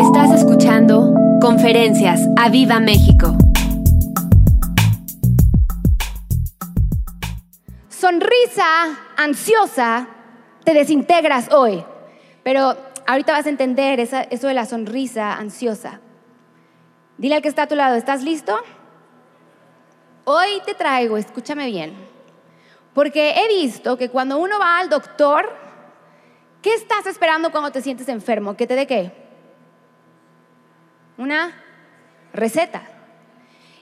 Estás escuchando Conferencias a Viva México. Sonrisa ansiosa, te desintegras hoy. Pero ahorita vas a entender eso de la sonrisa ansiosa. Dile al que está a tu lado, ¿estás listo? Hoy te traigo, escúchame bien, porque he visto que cuando uno va al doctor, ¿qué estás esperando cuando te sientes enfermo? ¿Que te dé qué? Una receta.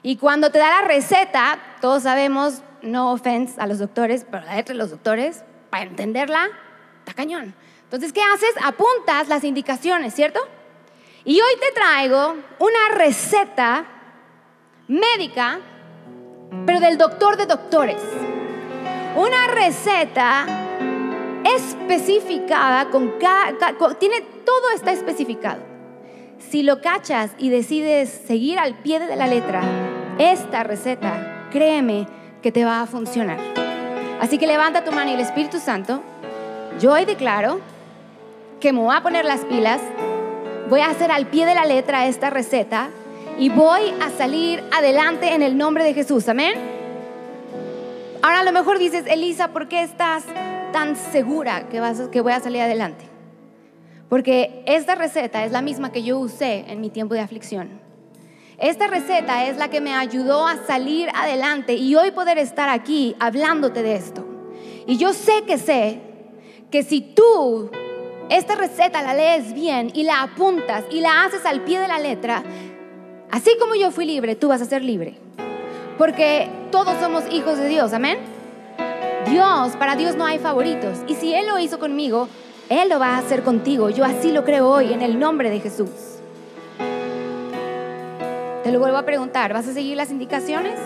Y cuando te da la receta, todos sabemos, no offense a los doctores, pero la de los doctores, para entenderla, está cañón. Entonces, ¿qué haces? Apuntas las indicaciones, ¿cierto? Y hoy te traigo una receta médica, pero del doctor de doctores. Una receta especificada con cada, tiene todo está especificado. Si lo cachas y decides seguir al pie de la letra esta receta, créeme que te va a funcionar. Así que levanta tu mano y el Espíritu Santo, yo hoy declaro que me voy a poner las pilas, voy a hacer al pie de la letra esta receta y voy a salir adelante en el nombre de Jesús. Amén. Ahora a lo mejor dices, Elisa, ¿por qué estás tan segura que, vas, que voy a salir adelante? Porque esta receta es la misma que yo usé en mi tiempo de aflicción. Esta receta es la que me ayudó a salir adelante y hoy poder estar aquí hablándote de esto. Y yo sé que sé que si tú esta receta la lees bien y la apuntas y la haces al pie de la letra, así como yo fui libre, tú vas a ser libre. Porque todos somos hijos de Dios, amén. Dios, para Dios no hay favoritos. Y si Él lo hizo conmigo, Él lo va a hacer contigo. Yo así lo creo hoy en el nombre de Jesús. Te lo vuelvo a preguntar, ¿vas a seguir las indicaciones?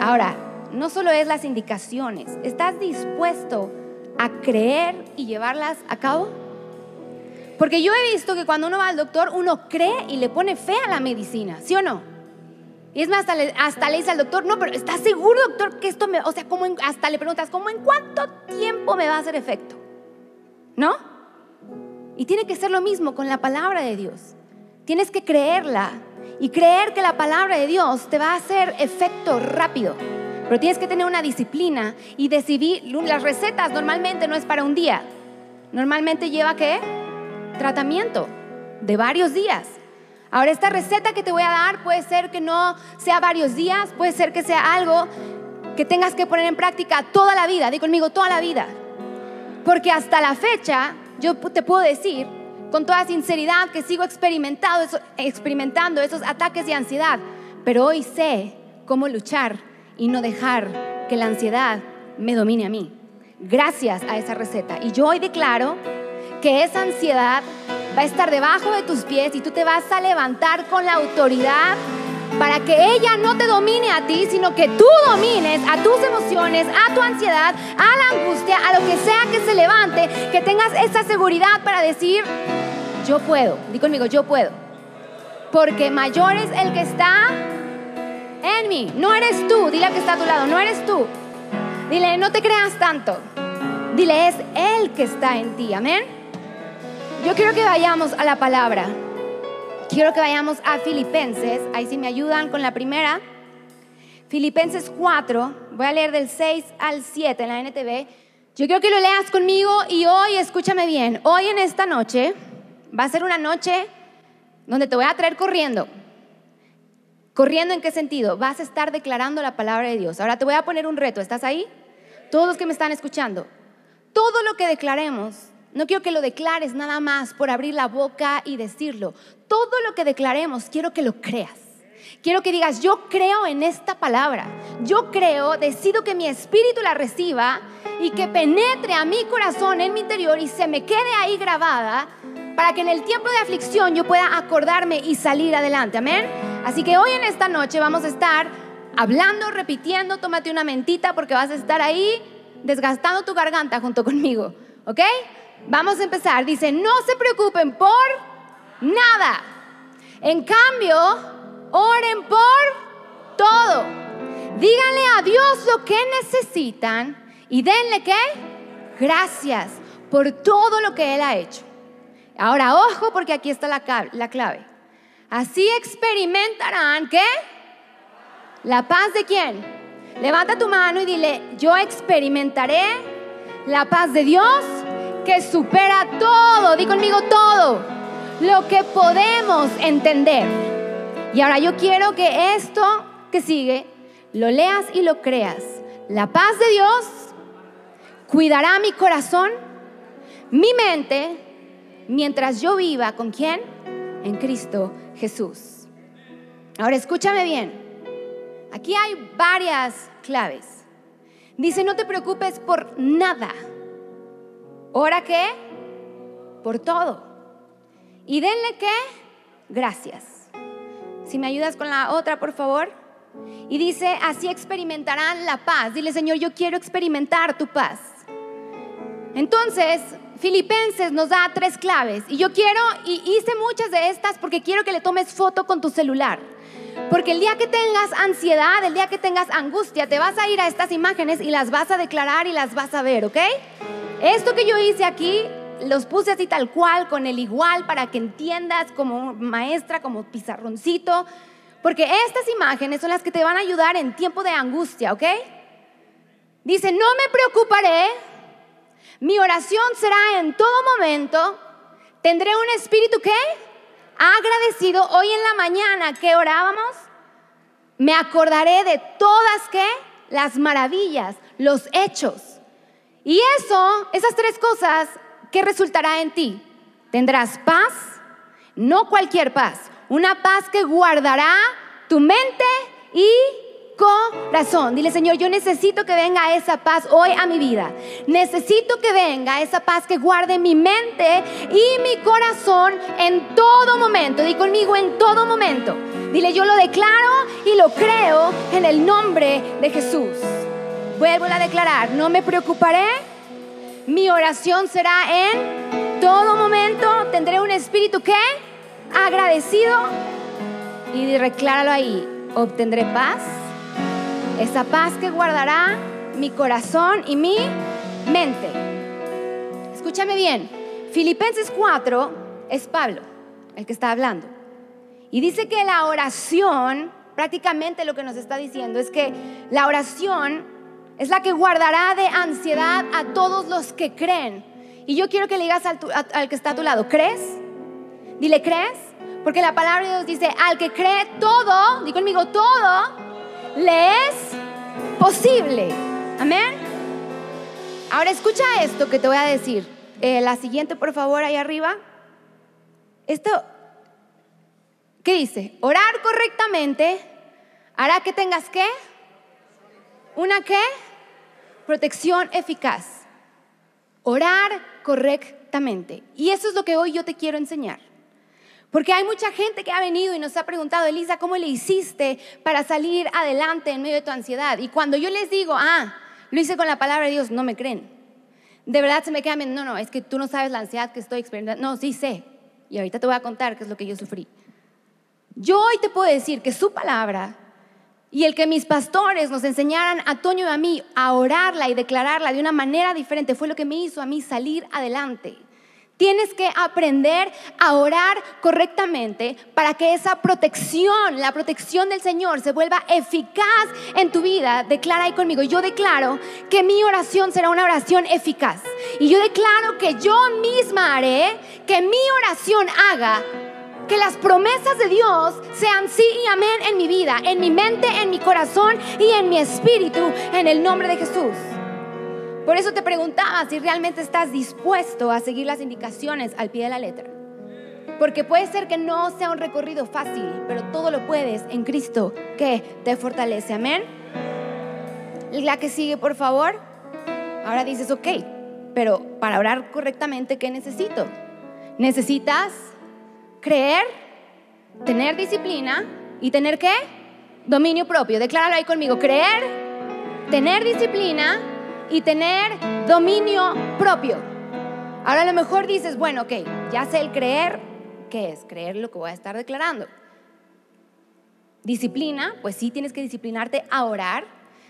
Ahora, no solo es las indicaciones, ¿estás dispuesto a creer y llevarlas a cabo? Porque yo he visto que cuando uno va al doctor, uno cree y le pone fe a la medicina, ¿sí o no? Y es más, hasta le, dice al doctor, no, pero ¿estás seguro, doctor, que esto. O sea, hasta le preguntas, ¿cómo en cuánto tiempo me va a hacer efecto? ¿No? Y tiene que ser lo mismo con la palabra de Dios. Tienes que creerla y creer que la palabra de Dios te va a hacer efecto rápido. Pero tienes que tener una disciplina y decidir, las recetas normalmente no es para un día. Normalmente lleva qué? Tratamiento de varios días. Ahora esta receta que te voy a dar puede ser que no sea varios días, puede ser que sea algo que tengas que poner en práctica toda la vida. Di conmigo, toda la vida. Porque hasta la fecha yo te puedo decir con toda sinceridad que sigo experimentando, esos ataques de ansiedad. Pero hoy sé cómo luchar y no dejar que la ansiedad me domine a mí. Gracias a esa receta. Y yo hoy declaro que esa ansiedad va a estar debajo de tus pies y tú te vas a levantar con la autoridad para que ella no te domine a ti, sino que tú domines a tus emociones, a tu ansiedad, a la angustia, a lo que sea que se levante, que tengas esa seguridad para decir, yo puedo, di conmigo, yo puedo. Porque mayor es el que está en mí. No eres tú. Dile a que está a tu lado. No eres tú. Dile, no te creas tanto. Dile, es Él que está en ti. Amén. Yo quiero que vayamos a la palabra. Quiero que vayamos a Filipenses. Ahí sí me ayudan con la primera. Filipenses 4. Voy a leer del 6 al 7 en la NTV. Yo quiero que lo leas conmigo y hoy, escúchame bien, hoy en esta noche va a ser una noche donde te voy a traer corriendo. ¿Corriendo en qué sentido? Vas a estar declarando la palabra de Dios. Ahora te voy a poner un reto. ¿Estás ahí? Todos los que me están escuchando. Todo lo que declaremos, no quiero que lo declares nada más por abrir la boca y decirlo. Todo lo que declaremos, quiero que lo creas. Quiero que digas, yo creo en esta palabra. Yo creo, decido que mi espíritu la reciba y que penetre a mi corazón, en mi interior y se me quede ahí grabada para que en el tiempo de aflicción yo pueda acordarme y salir adelante. Amén. Así que hoy en esta noche vamos a estar hablando, repitiendo, tómate una mentita porque vas a estar ahí desgastando tu garganta junto conmigo, ¿ok? Vamos a empezar. Dice, no se preocupen por nada. En cambio, oren por todo. Díganle a Dios lo que necesitan y denle qué? Gracias por todo lo que Él ha hecho. Ahora, ojo, porque aquí está la, la clave. Así experimentarán, ¿qué? ¿La paz de quién? Levanta tu mano y dile, yo experimentaré la paz de Dios que supera todo, di conmigo todo, lo que podemos entender. Y ahora yo quiero que esto que sigue, lo leas y lo creas. La paz de Dios cuidará mi corazón, mi mente, mientras yo viva con quién? En Cristo Jesús. Ahora escúchame bien. Aquí hay varias claves. Dice, no te preocupes por nada. ¿Ora qué? Por todo. ¿Y denle qué? Gracias. Si me ayudas con la otra, por favor. Y dice, así experimentarán la paz. Dile, Señor, yo quiero experimentar tu paz. Entonces, Filipenses nos da tres claves y yo quiero, y hice muchas de estas porque quiero que le tomes foto con tu celular. Porque el día que tengas ansiedad, el día que tengas angustia, te vas a ir a estas imágenes y las vas a declarar y las vas a ver, ¿ok? Esto que yo hice aquí, los puse así tal cual, con el igual, para que entiendas como maestra, como pizarroncito. Porque estas imágenes son las que te van a ayudar en tiempo de angustia, ¿ok? Dice, no me preocuparé mi oración será en todo momento. Tendré un espíritu que agradecido. Hoy en la mañana que orábamos, me acordaré de todas que las maravillas, los hechos. Y eso, esas tres cosas, ¿qué resultará en ti? Tendrás paz, no cualquier paz, una paz que guardará tu mente y corazón. Dile, Señor, yo necesito que venga esa paz hoy a mi vida. Necesito que venga esa paz que guarde mi mente y mi corazón en todo momento. Di conmigo en todo momento. Dile, yo lo declaro y lo creo en el nombre de Jesús. Vuelvo a declarar, no me preocuparé. Mi oración será en todo momento. Tendré un espíritu que agradecido y decláralo ahí. Obtendré paz esa paz que guardará mi corazón y mi mente. Escúchame bien, Filipenses 4 es Pablo el que está hablando. Y dice que la oración, prácticamente lo que nos está diciendo es que la oración es la que guardará de ansiedad a todos los que creen. Y yo quiero que le digas al, al que está a tu lado, ¿crees? Dile, ¿crees? Porque la palabra de Dios dice, al que cree todo, di conmigo todo, le es posible. Amén. Ahora escucha esto que te voy a decir. Eh, la siguiente, por favor, ahí arriba. Esto, ¿qué dice? Orar correctamente hará que tengas qué? ¿Una qué? Protección eficaz. Orar correctamente. Y eso es lo que hoy yo te quiero enseñar. Porque hay mucha gente que ha venido y nos ha preguntado, Elisa, ¿cómo le hiciste para salir adelante en medio de tu ansiedad? Y cuando yo les digo, ah, lo hice con la palabra de Dios, no me creen. De verdad se me quedan, no, no, es que tú no sabes la ansiedad que estoy experimentando. No, sí sé. Y ahorita te voy a contar qué es lo que yo sufrí. Yo hoy te puedo decir que su palabra y el que mis pastores nos enseñaran a Toño y a mí a orarla y declararla de una manera diferente fue lo que me hizo a mí salir adelante. Tienes que aprender a orar correctamente para que esa protección, la protección del Señor, se vuelva eficaz en tu vida. Declara ahí conmigo, yo declaro que mi oración será una oración eficaz. Y yo declaro que yo misma haré que mi oración haga que las promesas de Dios sean sí y amén en mi vida, en mi mente, en mi corazón y en mi espíritu, en el nombre de Jesús. Por eso te preguntaba si realmente estás dispuesto a seguir las indicaciones al pie de la letra. Porque puede ser que no sea un recorrido fácil, pero todo lo puedes en Cristo que te fortalece. Amén. La que sigue, por favor. Ahora dices, ok, pero para orar correctamente, ¿qué necesito? Necesitas creer, tener disciplina y tener qué? Dominio propio. Decláralo ahí conmigo. Creer, tener disciplina y tener dominio propio. Ahora a lo mejor dices, bueno, ok, ya sé el creer, ¿qué es? Creer lo que voy a estar declarando. Disciplina, pues sí tienes que disciplinarte a orar,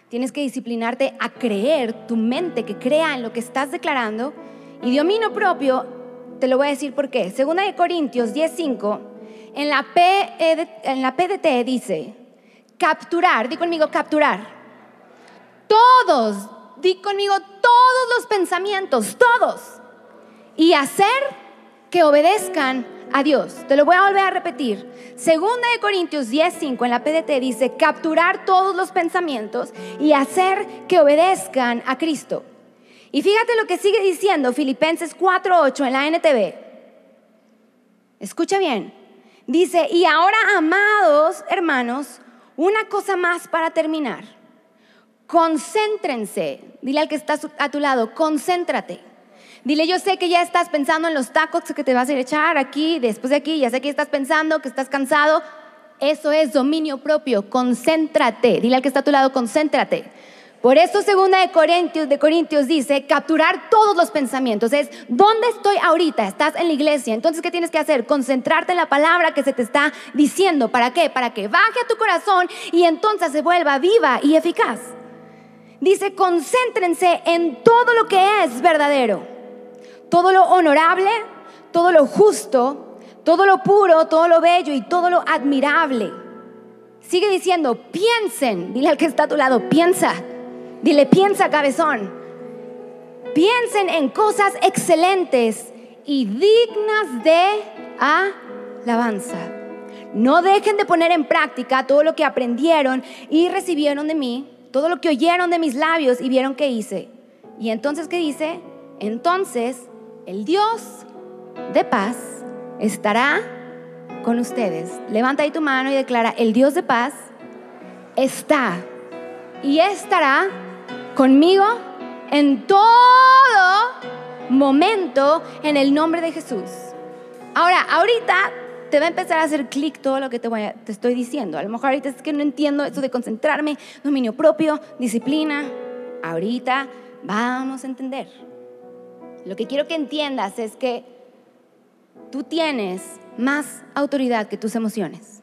tienes que disciplinarte a creer, tu mente que crea en lo que estás declarando. Y dominio propio Te lo voy a decir por qué. Segunda de Corintios 10:5, en la, P, eh, PDT dice, capturar, di conmigo capturar. Todos, di conmigo todos los pensamientos, todos. Y hacer que obedezcan a Dios. Te lo voy a volver a repetir. Segunda de Corintios 10:5 en la PDT dice, capturar todos los pensamientos y hacer que obedezcan a Cristo. Y fíjate lo que sigue diciendo Filipenses 4:8 en la NTV. Escucha bien. Dice, y ahora, amados hermanos, una cosa más para terminar. Concéntrense. Dile al que está a tu lado, concéntrate. Dile, yo sé que ya estás pensando en los tacos que te vas a echar aquí, después de aquí, ya sé que estás pensando, que estás cansado. Eso es dominio propio, concéntrate. Dile al que está a tu lado, concéntrate. Por eso segunda de Corintios, de Corintios dice, capturar todos los pensamientos. Es, ¿dónde estoy ahorita? Estás en la iglesia. Entonces, ¿qué tienes que hacer? Concentrarte en la palabra que se te está diciendo. ¿Para qué? Para que baje a tu corazón y entonces se vuelva viva y eficaz. Dice, concéntrense en todo lo que es verdadero. Todo lo honorable, todo lo justo, todo lo puro, todo lo bello y todo lo admirable. Sigue diciendo, piensen, dile al que está a tu lado, piensa Dile, piensa cabezón. Piensen en cosas excelentes y dignas de alabanza. No dejen de poner en práctica todo lo que aprendieron y recibieron de mí, todo lo que oyeron de mis labios y vieron que hice. Y entonces, ¿qué dice? Entonces, el Dios de paz estará con ustedes. Levanta ahí tu mano y declara, el Dios de paz está y estará conmigo en todo momento en el nombre de Jesús. Ahora, ahorita te va a empezar a hacer clic todo lo que te, te estoy diciendo. A lo mejor ahorita es que no entiendo eso de concentrarme, dominio propio, disciplina. Ahorita vamos a entender. Lo que quiero que entiendas es que tú tienes más autoridad que tus emociones.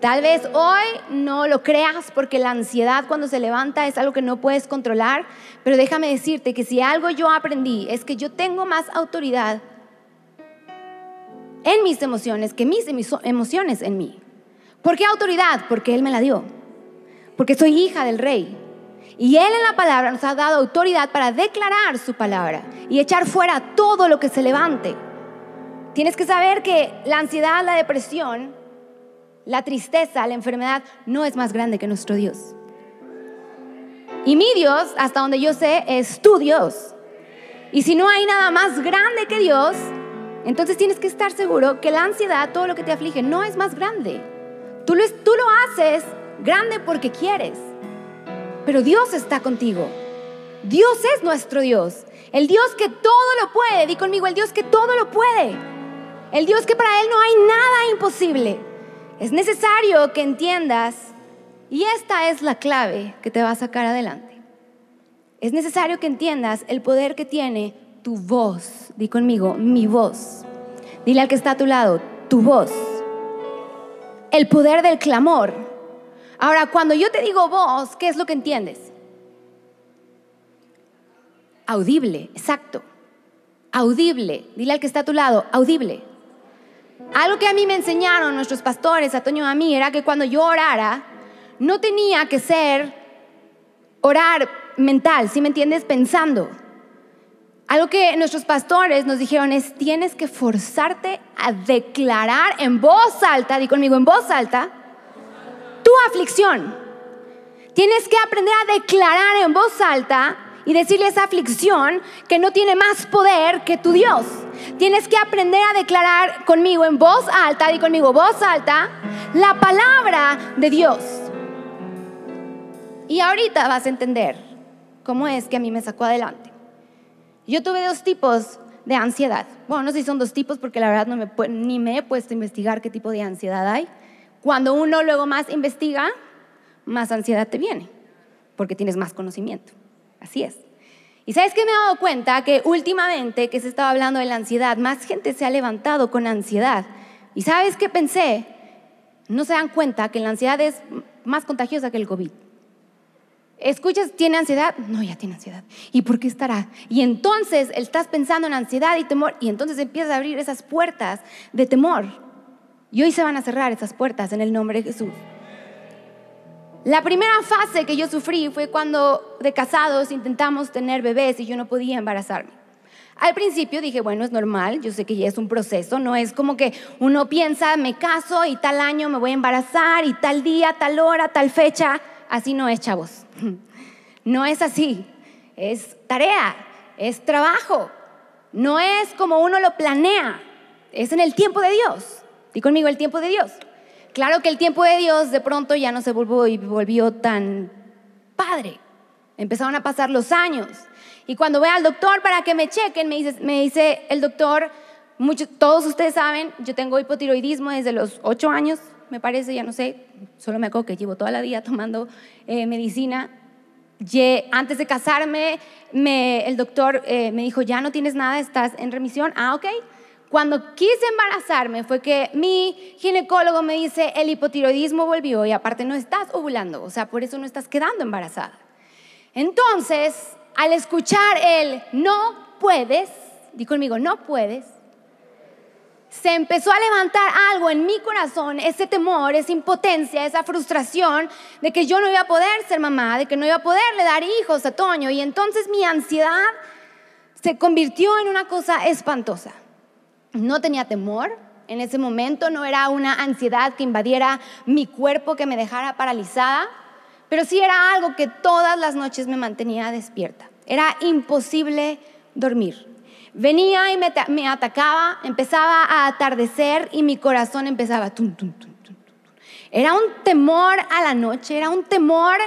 Tal vez hoy no lo creas porque la ansiedad cuando se levanta es algo que no puedes controlar, pero déjame decirte que si algo yo aprendí es que yo tengo más autoridad en mis emociones que mis emociones en mí. ¿Por qué autoridad? Porque Él me la dio. Porque soy hija del rey. Y Él en la palabra nos ha dado autoridad para declarar su palabra y echar fuera todo lo que se levante. Tienes que saber que la ansiedad, la depresión, la tristeza, la enfermedad no es más grande que nuestro Dios. Y mi Dios, hasta donde yo sé, es tu Dios. Y si no hay nada más grande que Dios, entonces tienes que estar seguro que la ansiedad, todo lo que te aflige, no es más grande. Tú lo, tú lo haces grande porque quieres. Pero Dios está contigo. Dios es nuestro Dios. El Dios que todo lo puede. Di conmigo, el Dios que todo lo puede. El Dios que para Él no hay nada imposible. Es necesario que entiendas, y esta es la clave que te va a sacar adelante. Es necesario que entiendas el poder que tiene tu voz. Di conmigo, mi voz. Dile al que está a tu lado, tu voz. El poder del clamor. Ahora, cuando yo te digo voz, ¿qué es lo que entiendes? Audible, exacto. Audible. Dile al que está a tu lado, audible. Algo que a mí me enseñaron nuestros pastores, a Toño y a mí, era que cuando yo orara, no tenía que ser orar mental, si me entiendes? Pensando. Algo que nuestros pastores nos dijeron es, tienes que forzarte a declarar en voz alta, di conmigo en voz alta, tu aflicción. Tienes que aprender a declarar en voz alta y decirle esa aflicción que no tiene más poder que tu Dios. Tienes que aprender a declarar conmigo en voz alta, y conmigo voz alta, la palabra de Dios. Y ahorita vas a entender cómo es que a mí me sacó adelante. Yo tuve dos tipos de ansiedad. Bueno, no sé si son dos tipos porque la verdad no ni me he puesto a investigar qué tipo de ansiedad hay. Cuando uno luego más investiga, más ansiedad te viene, porque tienes más conocimiento. Así es. Y sabes que me he dado cuenta que últimamente que se estaba hablando de la ansiedad, más gente se ha levantado con ansiedad. Y sabes qué pensé, no se dan cuenta que la ansiedad es más contagiosa que el COVID. Escuchas, ¿tiene ansiedad? No, ya tiene ansiedad. ¿Y por qué estará? Y entonces estás pensando en ansiedad y temor y entonces empiezas a abrir esas puertas de temor. Y hoy se van a cerrar esas puertas en el nombre de Jesús. La primera fase que yo sufrí fue cuando de casados intentamos tener bebés y yo no podía embarazarme. Al principio dije, bueno, es normal, yo sé que ya es un proceso, no es como que uno piensa, me caso y tal año me voy a embarazar y tal día, tal hora, tal fecha. Así no es, chavos. No es así. Es tarea, es trabajo. No es como uno lo planea. Es en el tiempo de Dios. Di conmigo el tiempo de Dios. Claro que el tiempo de Dios de pronto ya no se volvió, volvió tan padre. Empezaron a pasar los años. Y cuando voy al doctor para que me chequen, me dice, me dice el doctor, todos ustedes saben, yo tengo hipotiroidismo desde los 8 años, me parece, ya no sé, solo me acuerdo que llevo toda la vida tomando eh, medicina. antes de casarme, el doctor eh, me dijo, ya no tienes nada, estás en remisión. Ah, ok. Cuando quise embarazarme fue que mi ginecólogo me dice, el hipotiroidismo volvió y aparte no estás ovulando, o sea, por eso no estás quedando embarazada. Entonces, al escuchar el no puedes, di conmigo, no puedes, se empezó a levantar algo en mi corazón, ese temor, esa impotencia, esa frustración de que yo no iba a poder ser mamá, de que no iba a poderle dar hijos a Toño. Y entonces mi ansiedad se convirtió en una cosa espantosa. No tenía temor en ese momento, no era una ansiedad que invadiera mi cuerpo, que me dejara paralizada, pero sí era algo que todas las noches me mantenía despierta. Era imposible dormir. Venía y me, atacaba, empezaba a atardecer y mi corazón empezaba. Tum, tum, tum, era un temor a la noche, era un temor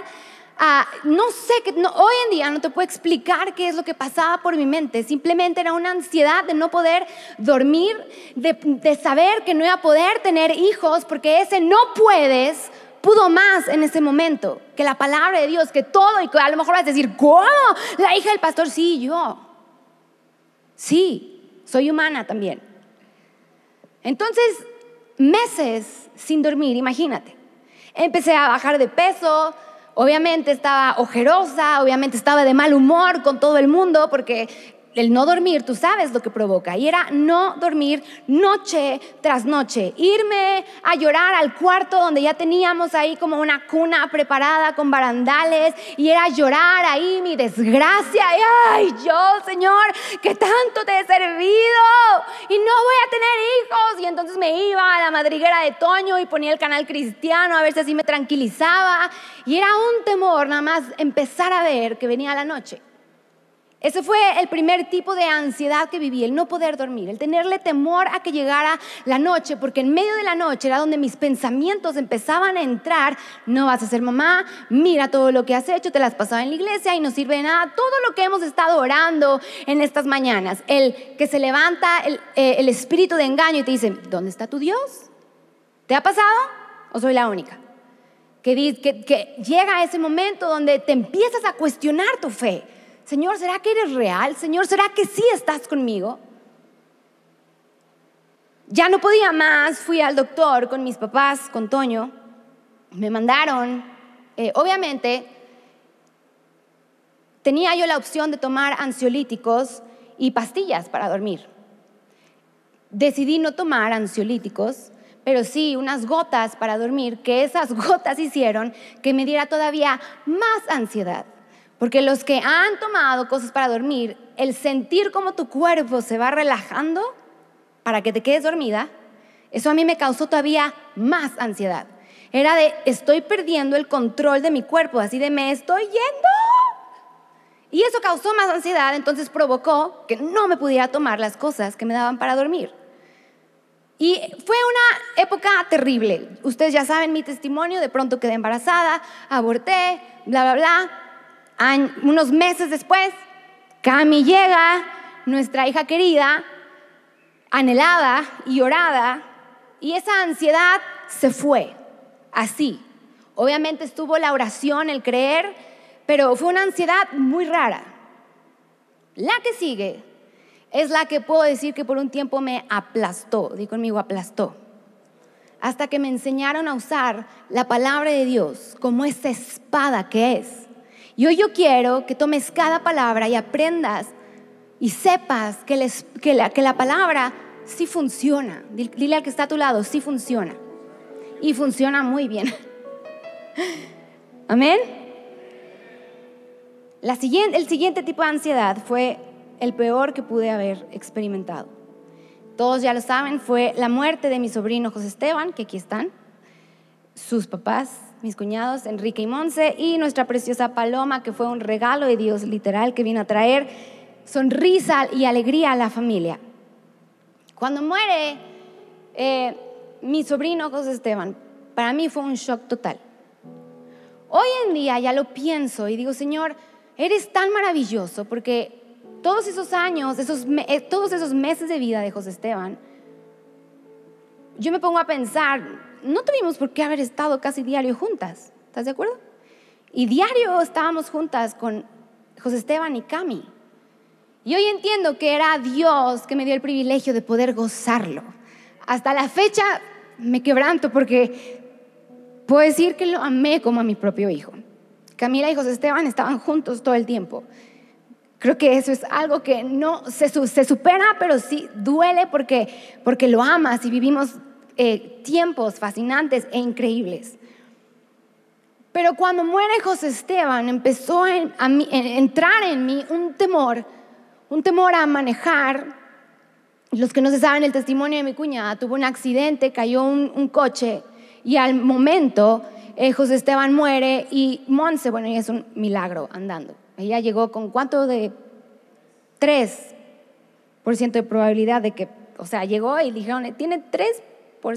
a, no sé, que hoy en día no te puedo explicar qué es lo que pasaba por mi mente, simplemente era una ansiedad de no poder dormir, de, de saber que no iba a poder tener hijos, porque ese no puedes pudo más en ese momento que la palabra de Dios, que todo, y a lo mejor vas a decir, ¿cómo? La hija del pastor, sí, yo. Sí, soy humana también. Entonces, meses sin dormir, imagínate. Empecé a bajar de peso, obviamente estaba ojerosa, obviamente estaba de mal humor con todo el mundo porque el no dormir, tú sabes lo que provoca. Y era no dormir noche tras noche. Irme a llorar al cuarto donde ya teníamos ahí como una cuna preparada con barandales. Y era llorar ahí mi desgracia. Y, ay, yo, Señor, que tanto te he servido. Y no voy a tener hijos. Y entonces me iba a la madriguera de Toño y ponía el canal cristiano a ver si así me tranquilizaba. Y era un temor nada más empezar a ver que venía la noche. Ese fue el primer tipo de ansiedad que viví, el no poder dormir, el tenerle temor a que llegara la noche, porque en medio de la noche era donde mis pensamientos empezaban a entrar, no vas a ser mamá, mira todo lo que has hecho, te las pasado en la iglesia y no sirve de nada, todo lo que hemos estado orando en estas mañanas, el que se levanta el, eh, espíritu de engaño y te dice, ¿dónde está tu Dios? ¿Te ha pasado o soy la única? Que, que, que llega ese momento donde te empiezas a cuestionar tu fe Señor, ¿será que eres real? Señor, ¿será que sí estás conmigo? Ya no podía más, fui al doctor con mis papás, con Toño, me mandaron, eh, obviamente, tenía yo la opción de tomar ansiolíticos y pastillas para dormir. Decidí no tomar ansiolíticos, pero sí unas gotas para dormir, que esas gotas hicieron que me diera todavía más ansiedad. Porque los que han tomado cosas para dormir, el sentir como tu cuerpo se va relajando para que te quedes dormida, eso a mí me causó todavía más ansiedad. Era de, estoy perdiendo el control de mi cuerpo, así de, me estoy yendo. Y eso causó más ansiedad, entonces provocó que no me pudiera tomar las cosas que me daban para dormir. Y fue una época terrible. Ustedes ya saben mi testimonio, de pronto quedé embarazada, aborté, bla, bla, bla unos meses después, Cami llega, nuestra hija querida, anhelada y orada, y esa ansiedad se fue, así. Obviamente estuvo la oración, el creer, pero fue una ansiedad muy rara. La que sigue es la que puedo decir que por un tiempo me aplastó, di conmigo aplastó, hasta que me enseñaron a usar la palabra de Dios como esa espada que es Y hoy yo quiero que tomes cada palabra y aprendas y sepas que, la, palabra sí funciona. Dile al que está a tu lado, sí funciona. Y funciona muy bien. Amén. El siguiente tipo de ansiedad fue el peor que pude haber experimentado. Todos ya lo saben, fue la muerte de mi sobrino José Esteban, que aquí están, sus papás, mis cuñados Enrique y Monse, y nuestra preciosa Paloma, que fue un regalo de Dios literal que vino a traer sonrisa y alegría a la familia. Cuando muere eh, mi sobrino José Esteban, para mí fue un shock total. Hoy en día ya lo pienso y digo, Señor, eres tan maravilloso porque todos esos años, esos, eh, todos esos meses de vida de José Esteban, yo me pongo a pensar, no tuvimos por qué haber estado casi diario juntas, ¿estás de acuerdo? Y diario estábamos juntas con José Esteban y Cami. Y hoy entiendo que era Dios que me dio el privilegio de poder gozarlo. Hasta la fecha me quebranto porque puedo decir que lo amé como a mi propio hijo. Camila y José Esteban estaban juntos todo el tiempo. Creo que eso es algo que no se, se supera, pero sí duele porque, porque lo amas y vivimos eh, tiempos fascinantes e increíbles. Pero cuando muere José Esteban, empezó a, entrar en mí un temor, un temor a manejar. Los que no se saben el testimonio de mi cuñada, tuvo un accidente, cayó un, coche y al momento eh, José Esteban muere y Monse, bueno, es un milagro andando. Ella llegó con cuánto de 3% de probabilidad de que, o sea, llegó y dijeron, tiene 3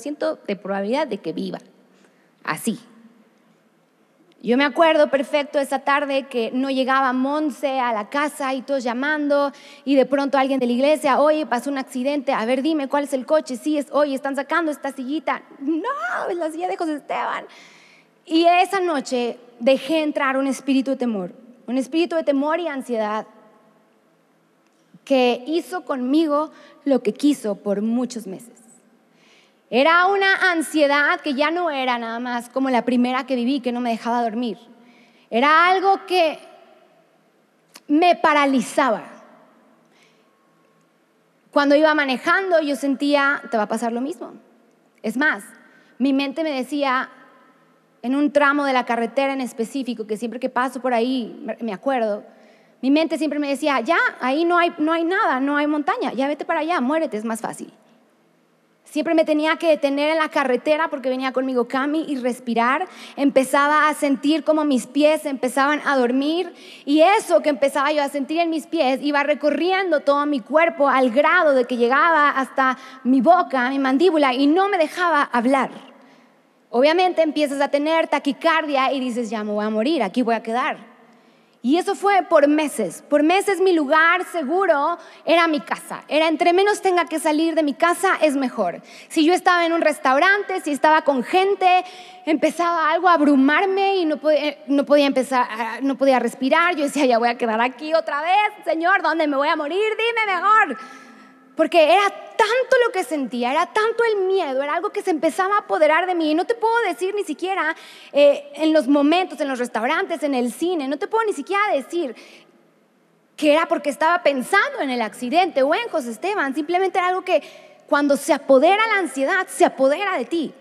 ciento de probabilidad de que viva. Así. Yo me acuerdo perfecto esa tarde que no llegaba Monse a la casa y todos llamando y de pronto alguien de la iglesia, oye, pasó un accidente, a ver, dime cuál es el coche, sí, es, oye, están sacando esta sillita. No, es la silla de José Esteban. Y esa noche dejé entrar un espíritu de temor, un espíritu de temor y ansiedad que hizo conmigo lo que quiso por muchos meses. Era una ansiedad que ya no era nada más como la primera que viví, que no me dejaba dormir. Era algo que me paralizaba. Cuando iba manejando yo sentía, te va a pasar lo mismo. Es más, mi mente me decía, en un tramo de la carretera en específico, que siempre que paso por ahí me acuerdo, mi mente siempre me decía, ya, ahí no hay, no hay nada, no hay montaña, ya vete para allá, muérete, es más fácil. Siempre me tenía que detener en la carretera porque venía conmigo Cami y respirar. Empezaba a sentir como mis pies empezaban a dormir y eso que empezaba yo a sentir en mis pies iba recorriendo todo mi cuerpo al grado de que llegaba hasta mi boca, mi mandíbula y no me dejaba hablar. Obviamente empiezas a tener taquicardia y dices, ya me voy a morir, aquí voy a quedar. Y eso fue por meses. Por meses mi lugar seguro era mi casa. Era entre menos tenga que salir de mi casa es mejor. Si yo estaba en un restaurante, si estaba con gente, empezaba algo a abrumarme y no podía, empezar, no podía respirar. Yo decía, ya voy a quedar aquí otra vez, Señor, ¿dónde me voy a morir? Dime mejor. Porque era tanto lo que sentía, era tanto el miedo, era algo que se empezaba a apoderar de mí. Y no te puedo decir ni siquiera eh, en los momentos, en los restaurantes, en el cine, no te puedo ni siquiera decir que era porque estaba pensando en el accidente o en José Esteban. Simplemente era algo que cuando se apodera la ansiedad, se apodera de ti.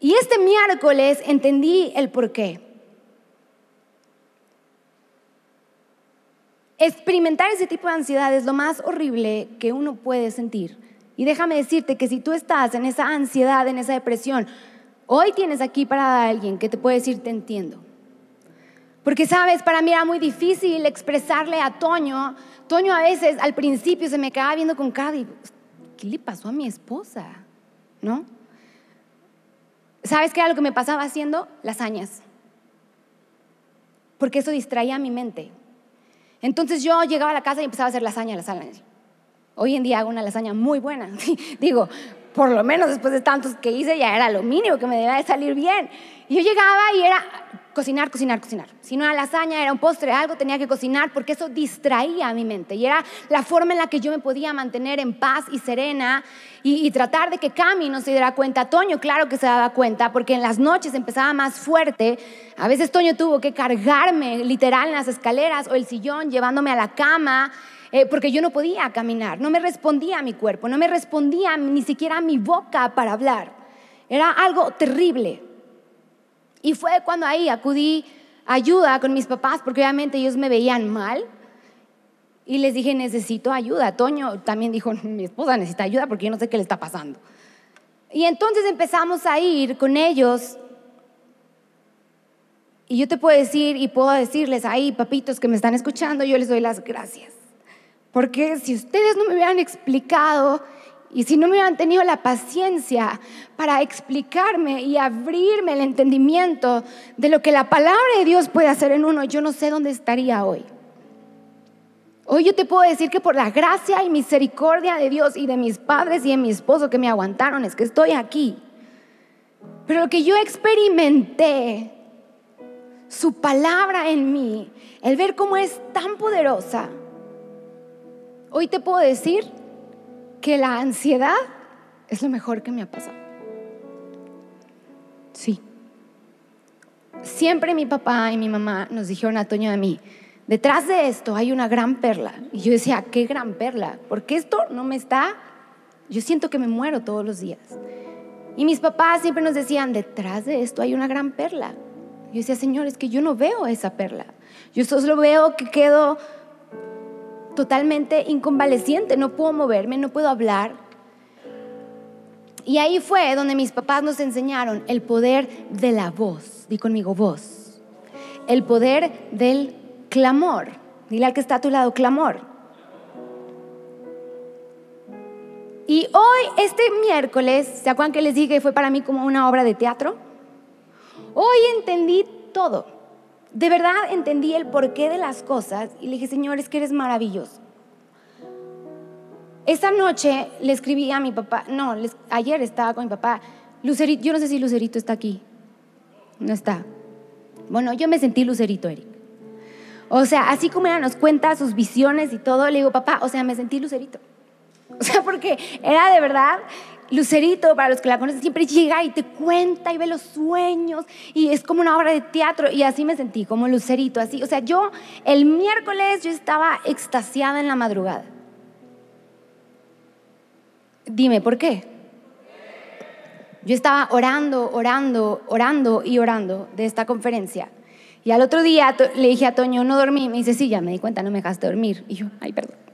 Y este miércoles entendí el por Experimentar ese tipo de ansiedad es lo más horrible que uno puede sentir. Y déjame decirte que si tú estás en esa ansiedad, en esa depresión, hoy tienes aquí para alguien que te puede decir te entiendo. Porque sabes, para mí era muy difícil expresarle a Toño. Toño a veces al principio se me quedaba viendo con cara y, ¿qué le pasó a mi esposa? ¿No? ¿Sabes qué era lo que me pasaba haciendo? Lasañas. Porque eso distraía mi mente. Entonces yo llegaba a la casa y empezaba a hacer lasaña, lasaña. Hoy en día hago una lasaña muy buena. Digo, por lo menos después de tantos que hice, ya era lo mínimo que me debía de salir bien. Y yo llegaba y era cocinar, cocinar, cocinar. Si no era lasaña, era un postre, algo tenía que cocinar porque eso distraía a mi mente y era la forma en la que yo me podía mantener en paz y serena y, tratar de que Cami no se diera cuenta. Toño, claro que se daba cuenta porque en las noches empezaba más fuerte. A veces Toño tuvo que cargarme literal en las escaleras o el sillón llevándome a la cama. Eh, porque yo no podía caminar, no me respondía a mi cuerpo, no me respondía ni siquiera a mi boca para hablar. Era algo terrible. Y fue cuando ahí acudí ayuda con mis papás, porque obviamente ellos me veían mal. Y les dije, necesito ayuda. Toño también dijo, mi esposa necesita ayuda porque yo no sé qué le está pasando. Y entonces empezamos a ir con ellos. Y yo te puedo decir y puedo decirles ahí, papitos que me están escuchando, yo les doy las gracias. Porque si ustedes no me hubieran explicado y si no me hubieran tenido la paciencia para explicarme y abrirme el entendimiento de lo que la palabra de Dios puede hacer en uno, yo no sé dónde estaría hoy. Hoy yo te puedo decir que por la gracia y misericordia de Dios y de mis padres y de mi esposo que me aguantaron es que estoy aquí. Pero lo que yo experimenté, su palabra en mí, el ver cómo es tan poderosa, hoy te puedo decir que la ansiedad es lo mejor que me ha pasado. Sí. Siempre mi papá y mi mamá nos dijeron a Toño y a mí, detrás de esto hay una gran perla. Y yo decía, ¿qué gran perla? Porque esto no me está, yo siento que me muero todos los días. Y mis papás siempre nos decían, detrás de esto hay una gran perla. Yo decía, Señor, es que yo no veo esa perla. Yo solo veo que quedo totalmente inconvaleciente, no puedo moverme, no puedo hablar. Y ahí fue donde mis papás nos enseñaron el poder de la voz. Di conmigo, voz. El poder del clamor. Dile al que está a tu lado, clamor. Y hoy, este miércoles, ¿se acuerdan que les dije que fue para mí como una obra de teatro? Hoy entendí todo de verdad entendí el porqué de las cosas y le dije, Señor, es que eres maravilloso. Esa noche le escribí a mi papá, no, ayer estaba con mi papá, Lucerito, yo no sé si Lucerito está aquí, no está. Bueno, yo me sentí Lucerito, Eric. O sea, así como ella nos cuenta sus visiones y todo, le digo, papá, o sea, me sentí Lucerito. O sea, porque era de verdad Lucerito, para los que la conocen, siempre llega y te cuenta y ve los sueños y es como una obra de teatro y así me sentí, como Lucerito, así. O sea, yo el miércoles yo estaba extasiada en la madrugada. Dime, ¿por qué? Yo estaba orando, orando, orando y orando de esta conferencia. Y al otro día le dije a Toño, no dormí. Me dice, sí, ya me di cuenta, no me dejaste dormir. Y yo, ay, perdón.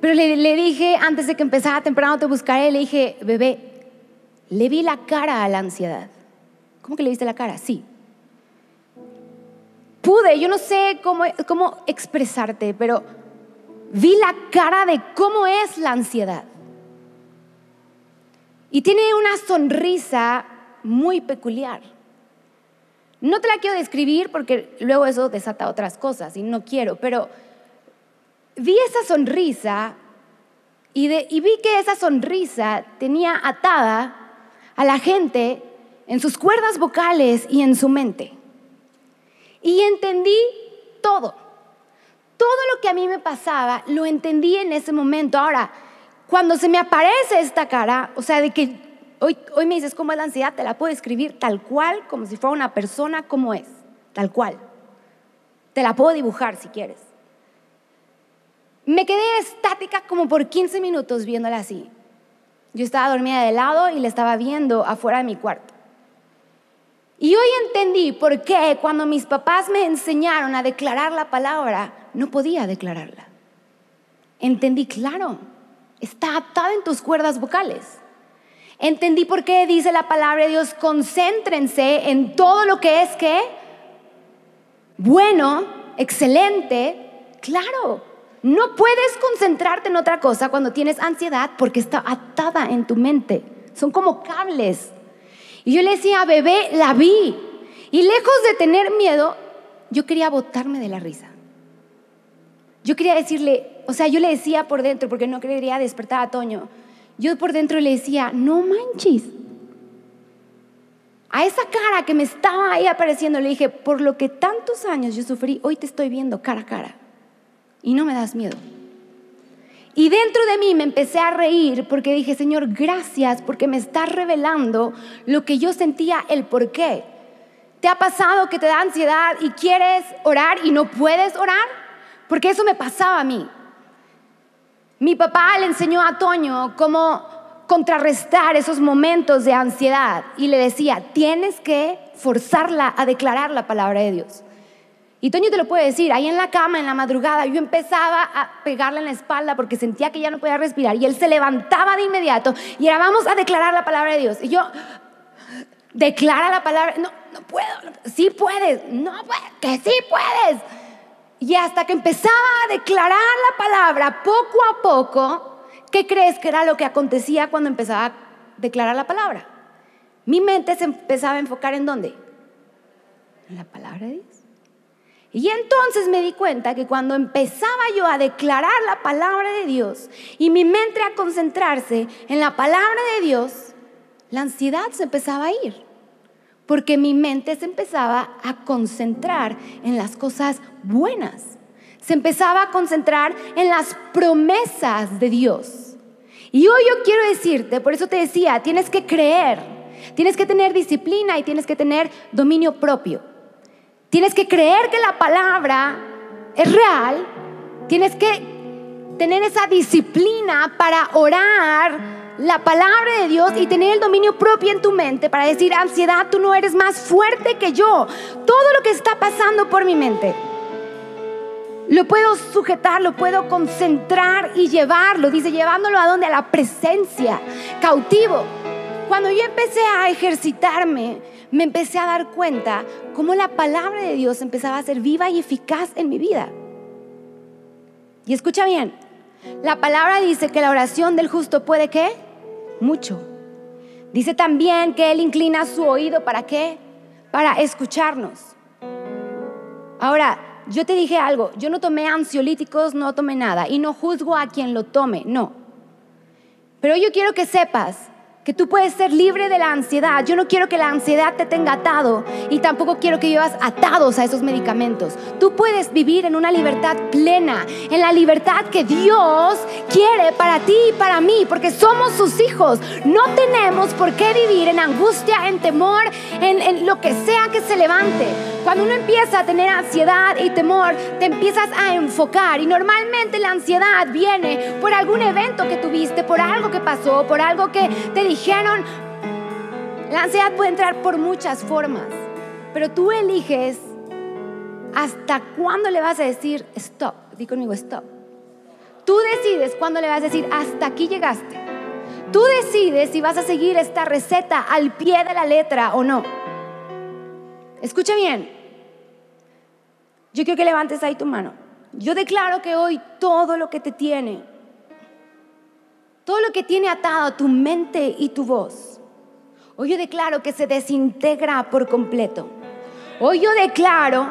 Pero le, dije, antes de que empezara temprano te buscaré, le dije, bebé, le vi la cara a la ansiedad. ¿Cómo que le viste la cara? Sí. Pude, yo no sé cómo, cómo expresarte, pero vi la cara de cómo es la ansiedad. Y tiene una sonrisa muy peculiar. No te la quiero describir porque luego eso desata otras cosas y no quiero, pero vi esa sonrisa y, vi que esa sonrisa tenía atada a la gente en sus cuerdas vocales y en su mente. Y entendí todo. Todo lo que a mí me pasaba, lo entendí en ese momento. Ahora, cuando se me aparece esta cara, o sea, de que hoy, hoy me dices cómo es la ansiedad, te la puedo escribir tal cual, como si fuera una persona como es, tal cual. Te la puedo dibujar si quieres. Me quedé estática como por 15 minutos viéndola así. Yo estaba dormida de lado y la estaba viendo afuera de mi cuarto. Y hoy entendí por qué cuando mis papás me enseñaron a declarar la palabra, no podía declararla. Entendí, claro, está atada en tus cuerdas vocales. Entendí por qué dice la palabra de Dios, concéntrense en todo lo que es que bueno, excelente, claro, no puedes concentrarte en otra cosa cuando tienes ansiedad porque está atada en tu mente. Son como cables. Y yo le decía, bebé, la vi. Y lejos de tener miedo, yo quería botarme de la risa. Yo quería decirle, o sea, yo le decía por dentro, porque no quería despertar a Toño. yo por dentro le decía, no manches. A esa cara que me estaba ahí apareciendo, le dije, por lo que tantos años yo sufrí, hoy te estoy viendo cara a cara. Y no me das miedo. Y dentro de mí me empecé a reír porque dije, Señor, gracias porque me estás revelando lo que yo sentía, el por qué. ¿Te ha pasado que te da ansiedad y quieres orar y no puedes orar? Porque eso me pasaba a mí. Mi papá le enseñó a Toño cómo contrarrestar esos momentos de ansiedad y le decía, tienes que forzarla a declarar la palabra de Dios. Y Toño te lo puede decir, ahí en la cama, en la madrugada, yo empezaba a pegarle en la espalda porque sentía que ya no podía respirar y él se levantaba de inmediato y era, vamos a declarar la palabra de Dios. Y yo, declara la palabra, no, no puedo, sí puedes, no, que sí puedes. Y hasta que empezaba a declarar la palabra poco a poco, ¿qué crees que era lo que acontecía cuando empezaba a declarar la palabra? Mi mente se empezaba a enfocar en dónde? En la palabra de Dios. Y entonces me di cuenta que cuando empezaba yo a declarar la palabra de Dios y mi mente a concentrarse en la palabra de Dios, la ansiedad se empezaba a ir porque mi mente se empezaba a concentrar en las cosas buenas, se empezaba a concentrar en las promesas de Dios. Y hoy yo quiero decirte, por eso te decía, tienes que creer, tienes que tener disciplina y tienes que tener dominio propio. Tienes que creer que la palabra es real, tienes que tener esa disciplina para orar la palabra de Dios y tener el dominio propio en tu mente para decir, ansiedad, tú no eres más fuerte que yo. Todo lo que está pasando por mi mente. Lo puedo sujetar, lo puedo concentrar y llevarlo. Dice, llevándolo a donde? A la presencia, cautivo. Cuando yo empecé a ejercitarme, me empecé a dar cuenta cómo la palabra de Dios empezaba a ser viva y eficaz en mi vida. Y escucha bien, la palabra dice que la oración del justo puede qué? mucho. Dice también que Él inclina su oído para qué? Para escucharnos. Ahora, yo te dije algo, yo no tomé ansiolíticos, no tomé nada y no juzgo a quien lo tome, no. Pero yo quiero que sepas tú puedes ser libre de la ansiedad. Yo no quiero que la ansiedad te tenga atado y tampoco quiero que llevas atados a esos medicamentos. Tú puedes vivir en una libertad plena, en la libertad que Dios quiere para ti y para mí, porque somos sus hijos. No tenemos por qué vivir en angustia, en temor, en, en lo que sea que se levante. Cuando uno empieza a tener ansiedad y temor, te empiezas a enfocar y normalmente la ansiedad viene por algún evento que tuviste, por algo que pasó, por algo que te dijeron, la ansiedad puede entrar por muchas formas, pero tú eliges hasta cuándo le vas a decir stop. Di conmigo stop. Tú decides cuándo le vas a decir hasta aquí llegaste. Tú decides si vas a seguir esta receta al pie de la letra o no. Escucha bien. Yo quiero que levantes ahí tu mano. Yo declaro que hoy todo lo que te tiene todo lo que tiene atado tu mente y tu voz. Hoy yo declaro que se desintegra por completo. Hoy yo declaro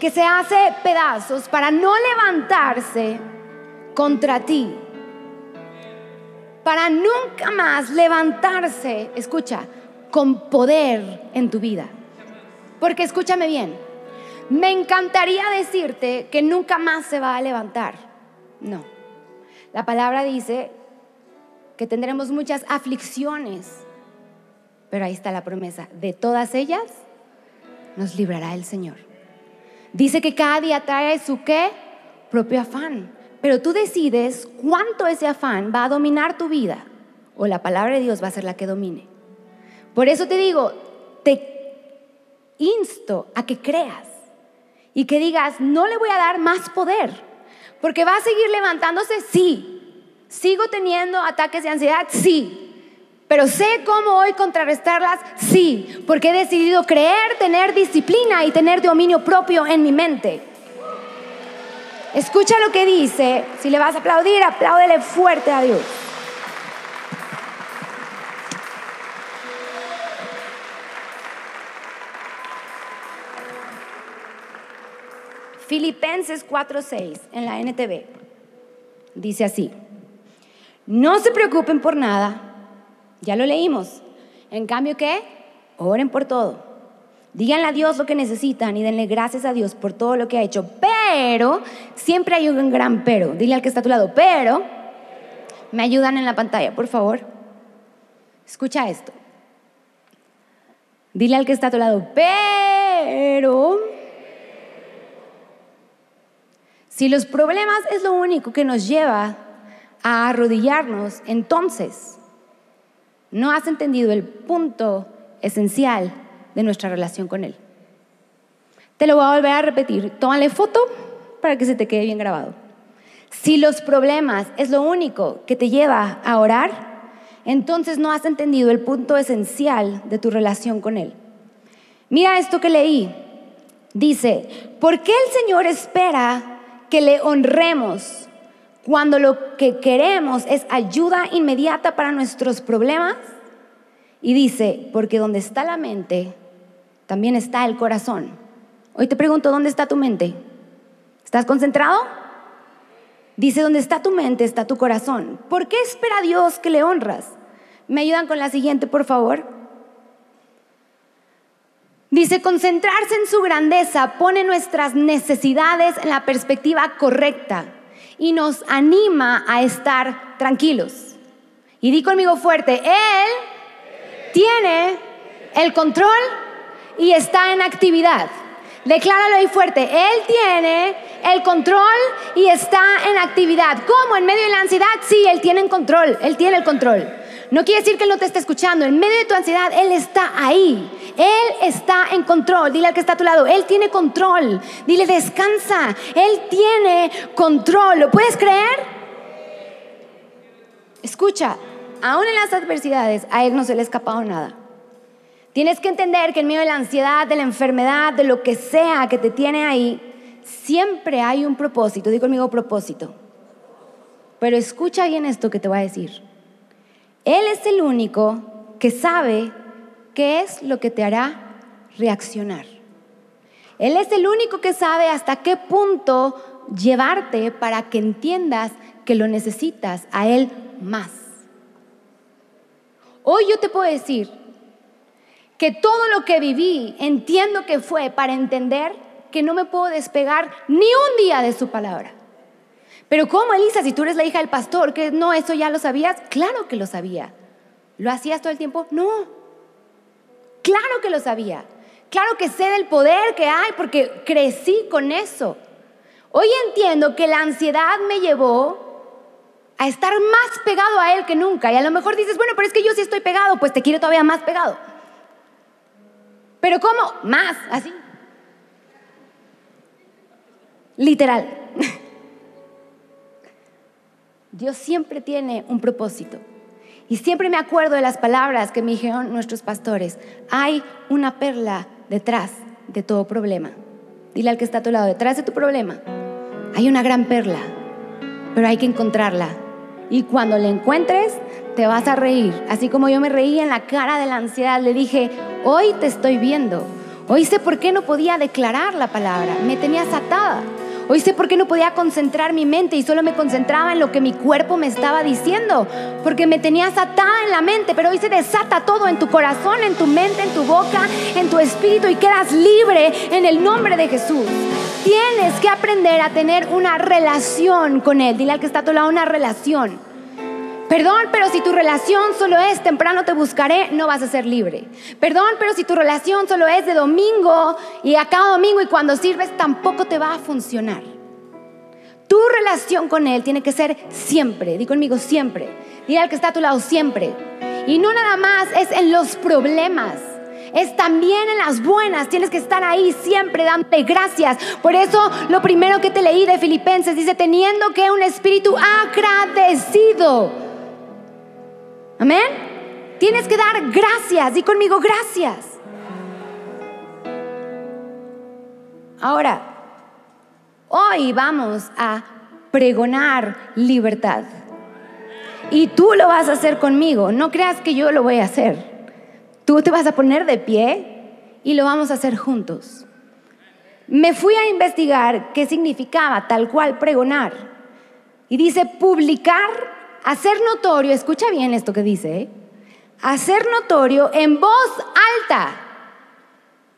que se hace pedazos para no levantarse contra ti. Para nunca más levantarse, escucha, con poder en tu vida. Porque escúchame bien, me encantaría decirte que nunca más se va a levantar. No. La palabra dice tendremos muchas aflicciones, pero ahí está la promesa, de todas ellas nos librará el Señor. Dice que cada día trae su qué? Propio afán, pero tú decides cuánto ese afán va a dominar tu vida o la palabra de Dios va a ser la que domine. Por eso te digo, te insto a que creas y que digas, no le voy a dar más poder, porque va a seguir levantándose, sí, ¿Sigo teniendo ataques de ansiedad? Sí. Pero sé cómo hoy contrarrestarlas? Sí, porque he decidido creer, tener disciplina y tener dominio propio en mi mente. Escucha lo que dice. Si le vas a aplaudir, apláudele fuerte a Dios. Filipenses 4:6 en la NTV. Dice así. No se preocupen por nada. Ya lo leímos. En cambio, ¿qué? Oren por todo. Díganle a Dios lo que necesitan y denle gracias a Dios por todo lo que ha hecho. Pero, siempre hay un gran pero. Dile al que está a tu lado, pero, me ayudan en la pantalla, por favor. Escucha esto. Dile al que está a tu lado, pero, si los problemas es lo único que nos lleva a arrodillarnos, entonces no has entendido el punto esencial de nuestra relación con Él. Te lo voy a volver a repetir. Tómale foto para que se te quede bien grabado. Si los problemas es lo único que te lleva a orar, entonces no has entendido el punto esencial de tu relación con Él. Mira esto que leí. Dice, ¿por qué el Señor espera que le honremos cuando lo que queremos es ayuda inmediata para nuestros problemas? Y dice, porque donde está la mente, también está el corazón. Hoy te pregunto, ¿dónde está tu mente? ¿Estás concentrado? Dice, donde está tu mente, está tu corazón. ¿Por qué espera Dios que le honras? ¿Me ayudan con la siguiente, por favor? Dice, concentrarse en su grandeza pone nuestras necesidades en la perspectiva correcta y nos anima a estar tranquilos. Y di conmigo fuerte, Él tiene el control y está en actividad. Decláralo ahí fuerte. Él tiene el control y está en actividad. ¿Cómo? En medio de la ansiedad, sí, Él tiene el control. Él tiene el control. No quiere decir que Él no te esté escuchando. En medio de tu ansiedad, Él está ahí. Él está en control. Dile al que está a tu lado, Él tiene control. Dile, descansa. Él tiene control. ¿Lo puedes creer? Escucha, aún en las adversidades, a Él no se le ha escapado nada. Tienes que entender que en medio de la ansiedad, de la enfermedad, de lo que sea que te tiene ahí, siempre hay un propósito. Digo conmigo propósito. Pero escucha bien esto que te voy a decir. Él es el único que sabe qué es lo que te hará reaccionar. Él es el único que sabe hasta qué punto llevarte para que entiendas que lo necesitas a Él más. Hoy yo te puedo decir que todo lo que viví entiendo que fue para entender que no me puedo despegar ni un día de su palabra. Pero ¿cómo, Elisa, si tú eres la hija del pastor, que no, eso ya lo sabías? Claro que lo sabía. ¿Lo hacías todo el tiempo? No. Claro que lo sabía. Claro que sé del poder que hay porque crecí con eso. Hoy entiendo que la ansiedad me llevó a estar más pegado a Él que nunca. Y a lo mejor dices, bueno, pero es que yo sí estoy pegado, pues te quiero todavía más pegado. Pero ¿cómo? Más, así. Literal. Dios siempre tiene un propósito. Y siempre me acuerdo de las palabras que me dijeron nuestros pastores. Hay una perla detrás de todo problema. Dile al que está a tu lado, detrás de tu problema. Hay una gran perla, pero hay que encontrarla. Y cuando la encuentres, te vas a reír. Así como yo me reí en la cara de la ansiedad, le dije, hoy te estoy viendo. Hoy sé por qué no podía declarar la palabra. Me tenías atada. Hoy sé por qué no podía concentrar mi mente y solo me concentraba en lo que mi cuerpo me estaba diciendo, porque me tenías atada en la mente, pero hoy se desata todo en tu corazón, en tu mente, en tu boca, en tu espíritu y quedas libre en el nombre de Jesús. Tienes que aprender a tener una relación con Él. Dile al que está a tu lado una relación. Perdón, pero si tu relación solo es temprano te buscaré, no vas a ser libre. Perdón, pero si tu relación solo es de domingo y a cada domingo y cuando sirves tampoco te va a funcionar. Tu relación con Él tiene que ser siempre, di conmigo siempre. Dile al que está a tu lado siempre. Y no nada más es en los problemas es también en las buenas. Tienes que estar ahí siempre dándote gracias. Por eso lo primero que te leí de Filipenses dice, teniendo que un espíritu agradecido. Amén. Tienes que dar gracias. Di conmigo gracias. Ahora, hoy vamos a pregonar libertad. Y tú lo vas a hacer conmigo. No creas que yo lo voy a hacer. Tú te vas a poner de pie y lo vamos a hacer juntos. Me fui a investigar qué significaba tal cual pregonar. Y dice publicar hacer notorio, escucha bien esto que dice, ¿eh? hacer notorio en voz alta.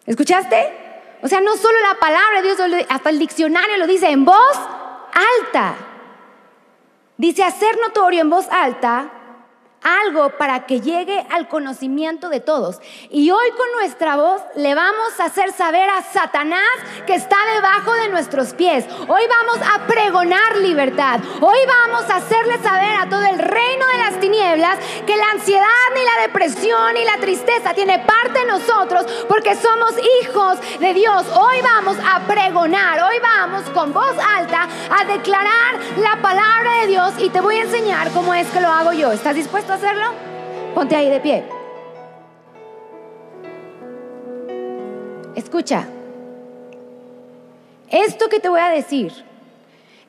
¿Escuchaste? O sea, no solo la palabra de Dios, hasta el diccionario lo dice en voz alta. Dice hacer notorio en voz alta algo para que llegue al conocimiento de todos. Y hoy con nuestra voz le vamos a hacer saber a Satanás que está debajo de nuestros pies. Hoy vamos a pregonar libertad. Hoy vamos a hacerle saber a todo el reino de las tinieblas que la ansiedad ni la depresión ni la tristeza tiene parte de nosotros porque somos hijos de Dios. Hoy vamos a pregonar, hoy vamos con voz alta a declarar la palabra de Dios y te voy a enseñar cómo es que lo hago yo. ¿Estás dispuesto? Hacerlo? Ponte ahí de pie. Escucha, esto que te voy a decir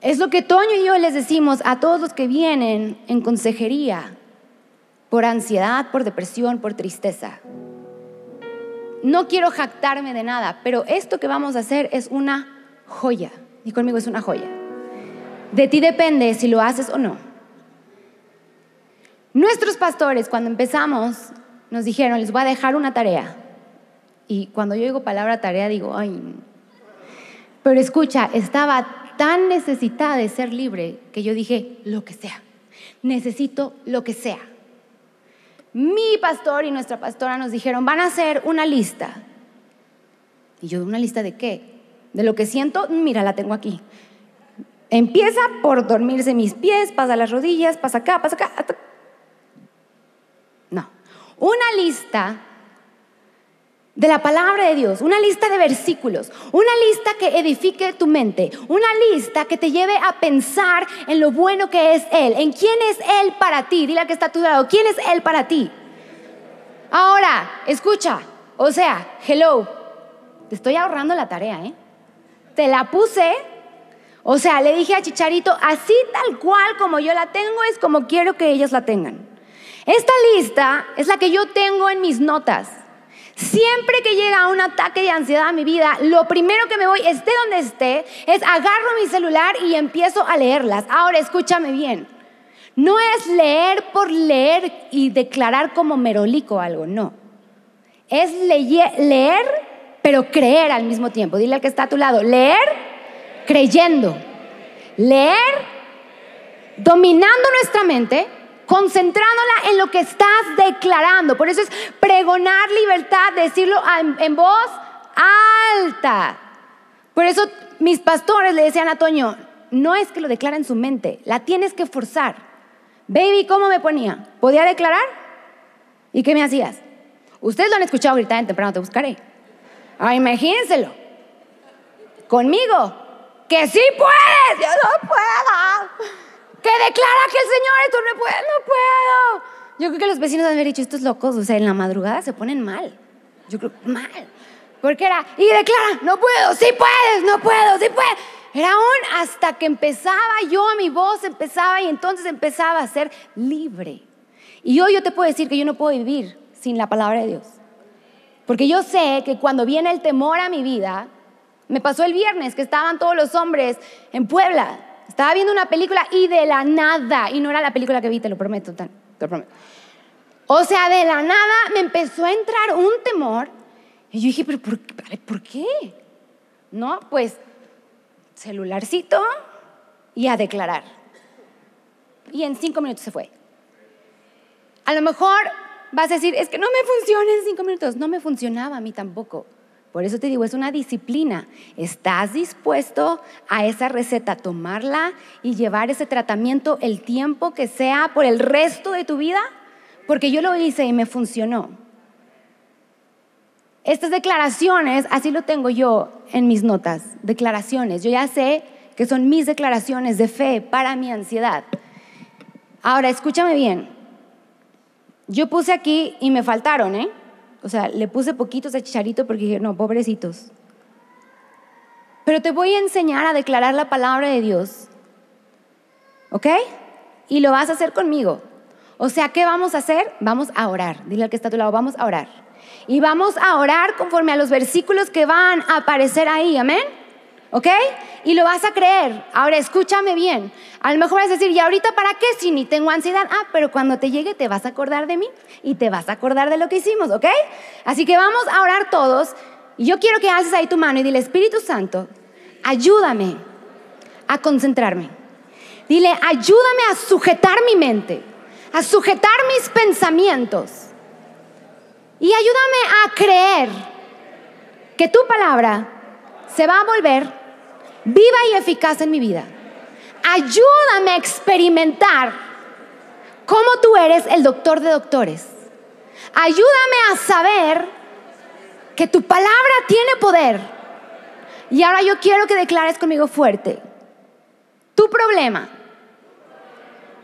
es lo que Toño y yo les decimos a todos los que vienen en consejería por ansiedad, por depresión, por tristeza. No quiero jactarme de nada, pero esto que vamos a hacer es una joya. Y conmigo es una joya. De ti depende si lo haces o no. Nuestros pastores, cuando empezamos, nos dijeron, les voy a dejar una tarea. Y cuando yo digo palabra tarea, digo, ay. Pero escucha, estaba tan necesitada de ser libre que yo dije, lo que sea. Necesito lo que sea. Mi pastor y nuestra pastora nos dijeron, van a hacer una lista. Y yo, ¿una lista de qué? De lo que siento, mira, la tengo aquí. Empieza por dormirse mis pies, pasa las rodillas, pasa acá, pasa acá, una lista de la palabra de Dios, una lista de versículos, una lista que edifique tu mente, una lista que te lleve a pensar en lo bueno que es Él, en quién es Él para ti. Dile que está a tu lado, ¿quién es Él para ti? Ahora, escucha, o sea, hello, te estoy ahorrando la tarea, ¿eh? Te la puse, o sea, le dije a Chicharito, así tal cual como yo la tengo es como quiero que ellos la tengan. Esta lista es la que yo tengo en mis notas. Siempre que llega un ataque de ansiedad a mi vida, lo primero que me voy, esté donde esté, es agarro mi celular y empiezo a leerlas. Ahora escúchame bien. No es leer por leer y declarar como merolico algo, no. Es leer, pero creer al mismo tiempo. Dile al que está a tu lado, leer creyendo. Leer dominando nuestra mente concentrándola en lo que estás declarando. Por eso es pregonar libertad, decirlo en, voz alta. Por eso mis pastores le decían a Toño, no es que lo declara en su mente, la tienes que forzar. Baby, ¿cómo me ponía? ¿Podía declarar? ¿Y qué me hacías? Ustedes lo han escuchado gritar en temprano, te buscaré. Ah, imagínenselo. Conmigo, que sí puedes, yo no puedo que declara que el Señor esto no puedo, no puedo. Yo creo que los vecinos han haber dicho, estos locos, o sea, en la madrugada se ponen mal. Yo creo, mal. Porque era, y declara, no puedo, sí puedes, no puedo, sí puedes. Era aún hasta que empezaba yo, mi voz empezaba y entonces empezaba a ser libre. Y hoy yo te puedo decir que yo no puedo vivir sin la palabra de Dios. Porque yo sé que cuando viene el temor a mi vida, me pasó el viernes que estaban todos los hombres en Puebla estaba viendo una película y de la nada, y no era la película que vi, te lo prometo, te lo prometo. O sea, de la nada me empezó a entrar un temor. Y yo dije, pero ¿por, ¿por qué? No, pues celularcito y a declarar. Y en cinco minutos se fue. A lo mejor vas a decir, es que no me funciona en cinco minutos. No me funcionaba a mí tampoco. Por eso te digo, es una disciplina. ¿Estás dispuesto a esa receta, tomarla y llevar ese tratamiento el tiempo que sea por el resto de tu vida? Porque yo lo hice y me funcionó. Estas declaraciones, así lo tengo yo en mis notas, declaraciones. Yo ya sé que son mis declaraciones de fe para mi ansiedad. Ahora, escúchame bien. Yo puse aquí y me faltaron, ¿eh? O sea, le puse poquitos a Chicharito porque dije, no, pobrecitos. Pero te voy a enseñar a declarar la palabra de Dios. ¿Ok? Y lo vas a hacer conmigo. O sea, ¿qué vamos a hacer? Vamos a orar. Dile al que está a tu lado, vamos a orar. Y vamos a orar conforme a los versículos que van a aparecer ahí. Amén. ¿Ok? Y lo vas a creer. Ahora escúchame bien. A lo mejor vas a decir, ¿y ahorita para qué si ni tengo ansiedad? Ah, pero cuando te llegue te vas a acordar de mí y te vas a acordar de lo que hicimos, ¿ok? Así que vamos a orar todos. Y yo quiero que haces ahí tu mano y dile, Espíritu Santo, ayúdame a concentrarme. Dile, ayúdame a sujetar mi mente, a sujetar mis pensamientos. Y ayúdame a creer que tu palabra se va a volver viva y eficaz en mi vida. Ayúdame a experimentar cómo tú eres el doctor de doctores. Ayúdame a saber que tu palabra tiene poder. Y ahora yo quiero que declares conmigo fuerte. Tu problema.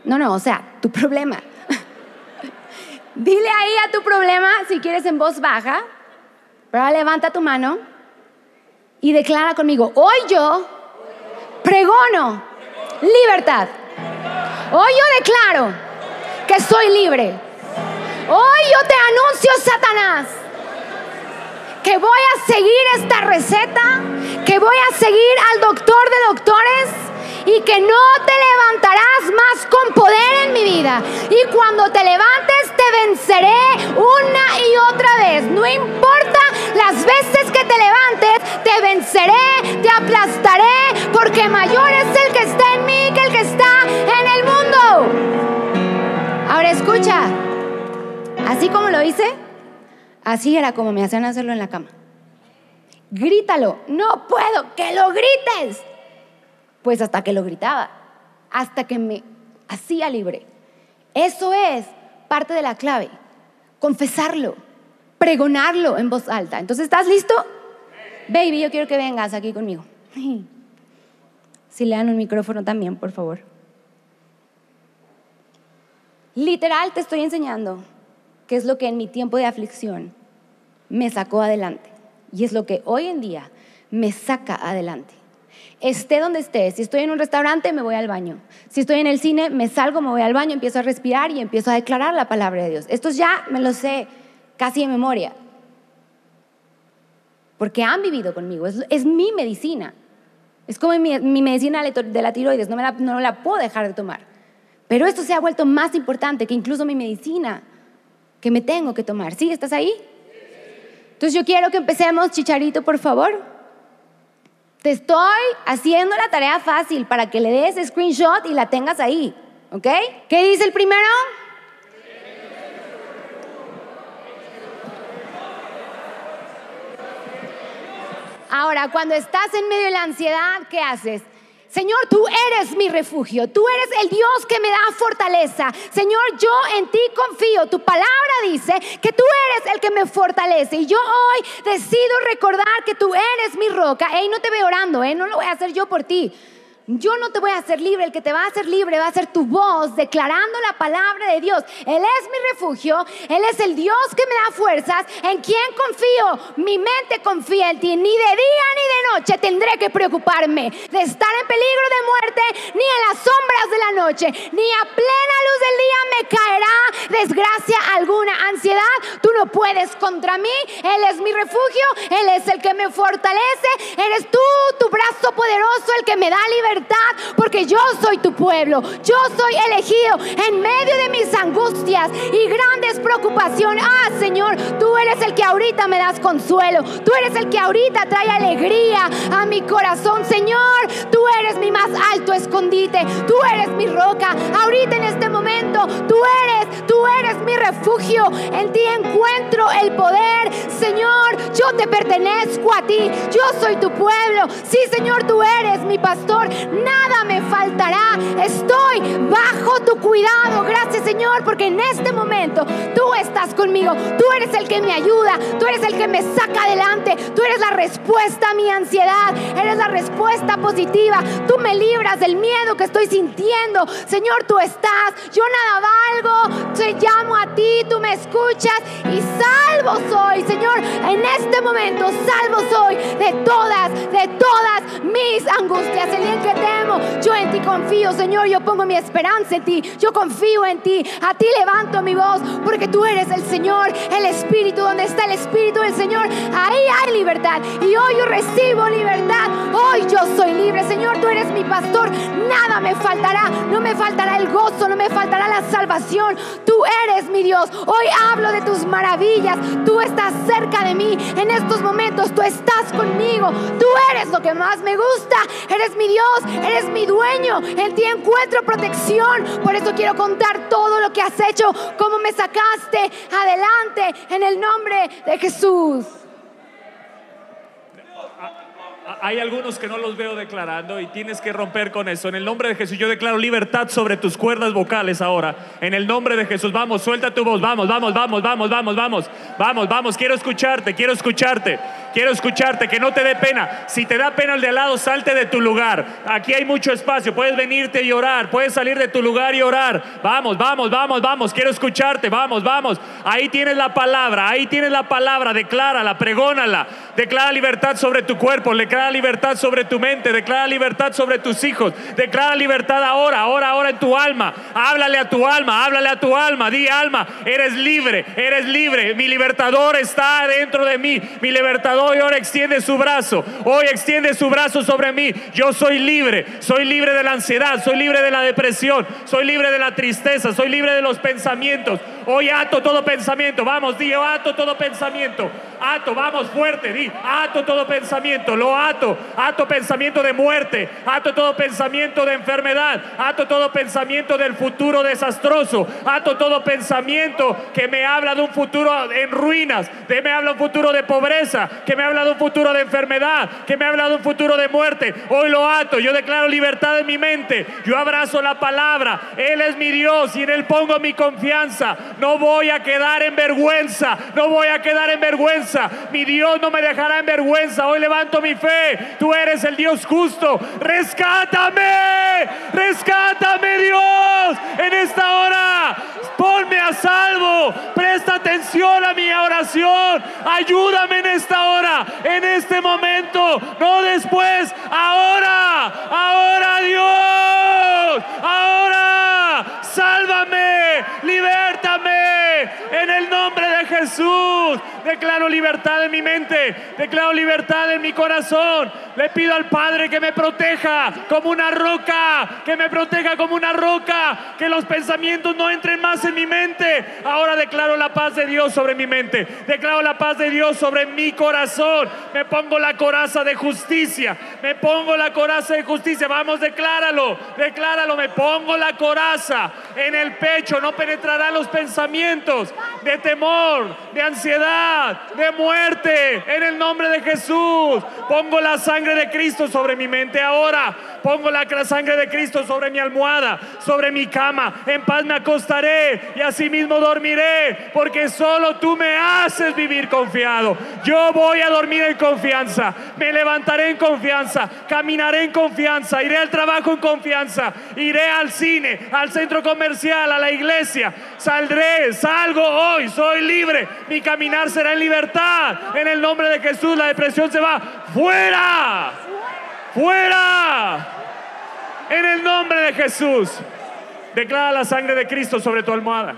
No, no, o sea, tu problema. Dile ahí a tu problema, si quieres en voz baja, pero levanta tu mano y declara conmigo, hoy yo pregono libertad. Hoy yo declaro que soy libre. Hoy yo te anuncio, Satanás, que voy a seguir esta receta, que voy a seguir al doctor de doctores y que no te levantarás más con poder en mi vida. Y cuando te levantes te venceré una y otra vez. No importa las veces que te levantes, te venceré, te aplastaré, porque mayor es el que está en mí que el que está en el mundo. Ahora escucha, así como lo hice, así era como me hacían hacerlo en la cama. Grítalo, no puedo, que lo grites. Pues hasta que lo gritaba, hasta que me hacía libre. Eso es parte de la clave, confesarlo, pregonarlo en voz alta. Entonces, ¿estás listo? Baby, yo quiero que vengas aquí conmigo. Si le dan un micrófono también, por favor. Literal te estoy enseñando qué es lo que en mi tiempo de aflicción me sacó adelante. Y es lo que hoy en día me saca adelante esté donde esté. Si estoy en un restaurante, me voy al baño. Si estoy en el cine, me salgo, me voy al baño, empiezo a respirar y empiezo a declarar la palabra de Dios. Esto ya me lo sé casi en memoria. Porque han vivido conmigo. Es, mi medicina. Es como mi, medicina de la tiroides. No, me la, no la puedo dejar de tomar. Pero esto se ha vuelto más importante que incluso mi medicina que me tengo que tomar. ¿Sí? ¿Estás ahí? Entonces yo quiero que empecemos, Chicharito, por favor. Te estoy haciendo la tarea fácil para que le des screenshot y la tengas ahí. ¿Ok? ¿Qué dice el primero? Ahora, cuando estás en medio de la ansiedad, ¿qué haces? Señor, tú eres mi refugio, tú eres el Dios que me da fortaleza. Señor, yo en ti confío. Tu palabra dice que tú eres el que me fortalece. Y yo hoy decido recordar que tú eres mi roca. Ey, no te veo orando, ¿eh? no lo voy a hacer yo por ti. Yo no te voy a hacer libre, el que te va a hacer libre va a ser tu voz declarando la palabra de Dios. Él es mi refugio, Él es el Dios que me da fuerzas, en quien confío. Mi mente confía en ti. Ni de día ni de noche tendré que preocuparme de estar en peligro de muerte, ni en las sombras de la noche, ni a plena luz del día me caerá desgracia alguna. Ansiedad, tú no puedes contra mí. Él es mi refugio, Él es el que me fortalece. Eres tú, tu brazo poderoso, el que me da libertad porque yo soy tu pueblo, yo soy elegido en medio de mis angustias y grandes preocupaciones. Ah, Señor, tú eres el que ahorita me das consuelo, tú eres el que ahorita trae alegría a mi corazón, Señor, tú eres mi más alto escondite, tú eres mi roca, ahorita en este momento, tú eres, tú eres mi refugio, en ti encuentro el poder, Señor, yo te pertenezco a ti, yo soy tu pueblo, sí, Señor, tú eres mi pastor, nada me faltará. Estoy bajo tu cuidado. Gracias Señor, porque en este momento tú estás conmigo. Tú eres el que me ayuda. Tú eres el que me saca adelante. Tú eres la respuesta a mi ansiedad. Eres la respuesta positiva. Tú me libras del miedo que estoy sintiendo. Señor, tú estás. Yo nada valgo. Te llamo a ti. Tú me escuchas y salvo soy. Señor, en este momento salvo soy de todas, de todas mis angustias. El día que temo, yo en ti confío, Señor, yo pongo mi esperanza en ti, yo confío en ti, a ti levanto mi voz, porque tú eres el Señor, el Espíritu, donde está el Espíritu del Señor, ahí hay libertad. Y hoy yo recibo libertad, hoy yo soy libre, Señor, tú eres mi pastor, nada me faltará, no me faltará el gozo, no me faltará la salvación, tú eres mi Dios, hoy hablo de tus maravillas, tú estás cerca de mí, en estos momentos tú estás conmigo, tú eres lo que más me gusta, eres mi Dios, Eres mi dueño, en ti encuentro protección. Por eso quiero contar todo lo que has hecho, cómo me sacaste adelante en el nombre de Jesús. Ah, hay algunos que no los veo declarando y tienes que romper con eso. En el nombre de Jesús, yo declaro libertad sobre tus cuerdas vocales ahora. En el nombre de Jesús, vamos, suelta tu voz. Vamos, vamos, vamos, vamos, vamos, vamos. Vamos, vamos, quiero escucharte, quiero escucharte. Quiero escucharte, que no te dé pena. Si te da pena el de al lado, salte de tu lugar. Aquí hay mucho espacio. Puedes venirte y orar. Puedes salir de tu lugar y orar. Vamos, vamos, vamos, vamos. Quiero escucharte. Vamos, vamos. Ahí tienes la palabra. Ahí tienes la palabra. Declárala, pregónala. Declara libertad sobre tu cuerpo. Declara libertad sobre tu mente. Declara libertad sobre tus hijos. Declara libertad ahora, ahora, ahora en tu alma. Háblale a tu alma. Háblale a tu alma. Di alma. Eres libre. Eres libre. Mi libertador está dentro de mí. Mi libertador hoy ahora extiende su brazo. Hoy extiende su brazo sobre mí. Yo soy libre. Soy libre de la ansiedad. Soy libre de la depresión. Soy libre de la tristeza. Soy libre de los pensamientos. Hoy ato todo pensamiento. Vamos, di, ato todo pensamiento. Ato, vamos fuerte, di, ato todo pensamiento. Lo ato. Ato pensamiento de muerte. Ato todo pensamiento de enfermedad. Ato todo pensamiento del futuro desastroso. Ato todo pensamiento que me habla de un futuro en ruinas. De me habla un futuro de pobreza. Que me habla de un futuro de enfermedad. Que me habla de un futuro de muerte. Hoy lo ato. Yo declaro libertad en mi mente. Yo abrazo la palabra. Él es mi Dios y en Él pongo mi confianza. No voy a quedar en vergüenza. No voy a quedar en vergüenza. Mi Dios no me dejará en vergüenza. Hoy levanto mi fe. Tú eres el Dios justo. Rescátame. Rescátame Dios en esta hora. Ponme a salvo. Presta atención a mi oración. Ayúdame en esta hora. En este momento. No después. Ahora. Ahora Dios. Ahora. Sálvame. Libértame. En el nombre de Jesús. Declaro libertad en mi mente. Declaro libertad en mi corazón. Le pido al Padre que me proteja como una roca. Que me proteja como una roca. Que los pensamientos no entren más en mi mente. Ahora declaro la paz de Dios sobre mi mente. Declaro la paz de Dios sobre mi corazón. Me pongo la coraza de justicia. Me pongo la coraza de justicia. Vamos, decláralo. Decláralo. Me pongo la coraza en el pecho. No penetrarán los pensamientos de temor, de ansiedad, de muerte. En el nombre de Jesús. Pongo la sangre de Cristo sobre mi mente ahora. Pongo la sangre de Cristo sobre mi almohada, sobre mi cama. En paz me acostaré y asimismo dormiré, porque solo tú me haces vivir confiado. Yo voy a dormir en confianza, me levantaré en confianza, caminaré en confianza, iré al trabajo en confianza, iré al cine, al centro comercial, a la iglesia. Saldré, salgo hoy, soy libre. Mi caminar será en libertad. En el nombre de Jesús la depresión se va fuera. Fuera. En el nombre de Jesús. Declara la sangre de Cristo sobre tu almohada.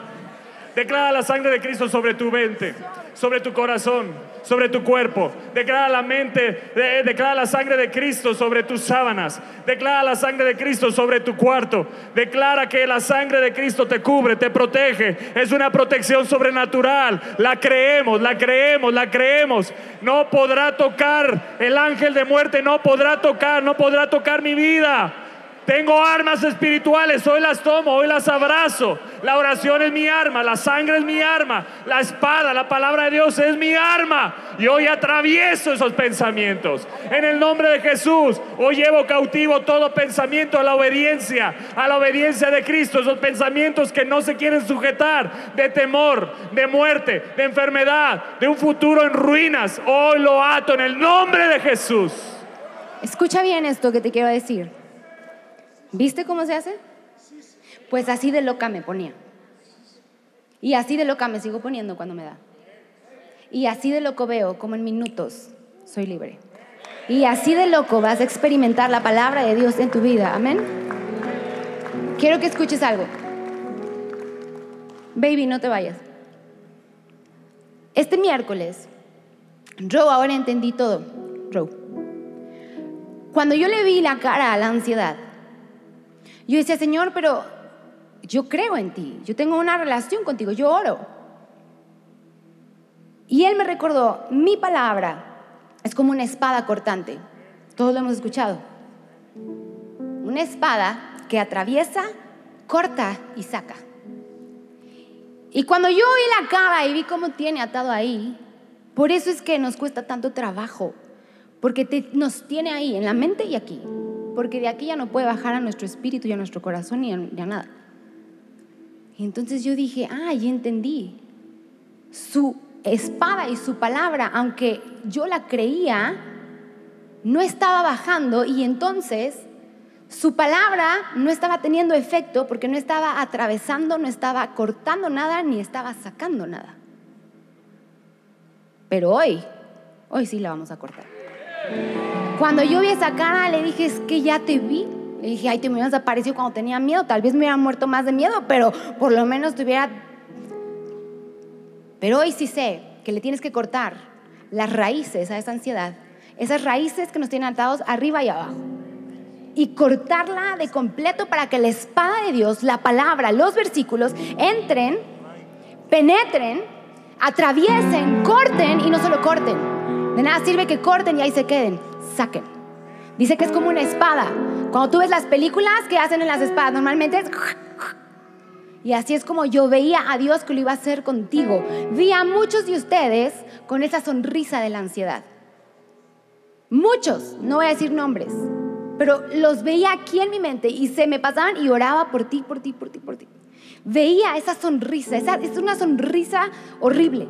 Declara la sangre de Cristo sobre tu mente, sobre tu corazón, sobre tu cuerpo. Declara la mente, declara la sangre de Cristo sobre tus sábanas. Declara la sangre de Cristo sobre tu cuarto. Declara que la sangre de Cristo te cubre, te protege. Es una protección sobrenatural. La creemos, la creemos, la creemos. No podrá tocar el ángel de muerte, no podrá tocar, no podrá tocar mi vida. Tengo armas espirituales, hoy las tomo, hoy las abrazo. La oración es mi arma, la sangre es mi arma, la espada, la palabra de Dios es mi arma. Y hoy atravieso esos pensamientos. En el nombre de Jesús, hoy llevo cautivo todo pensamiento a la obediencia, a la obediencia de Cristo. Esos pensamientos que no se quieren sujetar de temor, de muerte, de enfermedad, de un futuro en ruinas. Hoy lo ato en el nombre de Jesús. Escucha bien esto que te quiero decir. ¿Viste cómo se hace? Pues así de loca me ponía. Y así de loca me sigo poniendo cuando me da. Y así de loco veo como en minutos soy libre. Y así de loco vas a experimentar la palabra de Dios en tu vida. Amén. Quiero que escuches algo. Baby, no te vayas. Este miércoles, Row, ahora entendí todo. Row. Cuando yo le vi la cara a la ansiedad, yo decía, Señor, pero yo creo en ti, yo tengo una relación contigo, yo oro. Y Él me recordó, mi palabra es como una espada cortante. Todos lo hemos escuchado. Una espada que atraviesa, corta y saca. Y cuando yo vi la cara y vi cómo tiene atado ahí, por eso es que nos cuesta tanto trabajo, porque nos tiene ahí, en la mente y aquí, porque de aquí ya no puede bajar a nuestro espíritu y a nuestro corazón ni a, nada. Y entonces yo dije, ah, ya entendí. Su espada y su palabra, aunque yo la creía, no estaba bajando y entonces su palabra no estaba teniendo efecto porque no estaba atravesando, no estaba cortando nada, ni estaba sacando nada. Pero hoy, hoy sí la vamos a cortar. Cuando yo vi esa cara, le dije, es que ya te vi. Le dije, ay, te me hubieras desaparecido cuando tenía miedo. Tal vez me hubiera muerto más de miedo, pero por lo menos te hubiera... Pero hoy sí sé que le tienes que cortar las raíces a esa ansiedad. Esas raíces que nos tienen atados arriba y abajo y cortarla de completo para que la espada de Dios, la palabra, los versículos entren, penetren, atraviesen, corten y no solo corten. De nada sirve que corten y ahí se queden, saquen. Dice que es como una espada. Cuando tú ves las películas que hacen en las espadas, normalmente es... Y así es como yo veía a Dios que lo iba a hacer contigo. Vi a muchos de ustedes con esa sonrisa de la ansiedad. Muchos, no voy a decir nombres, pero los veía aquí en mi mente y se me pasaban y oraba por ti, por ti, por ti, por ti. Veía esa sonrisa, esa, es una sonrisa horrible.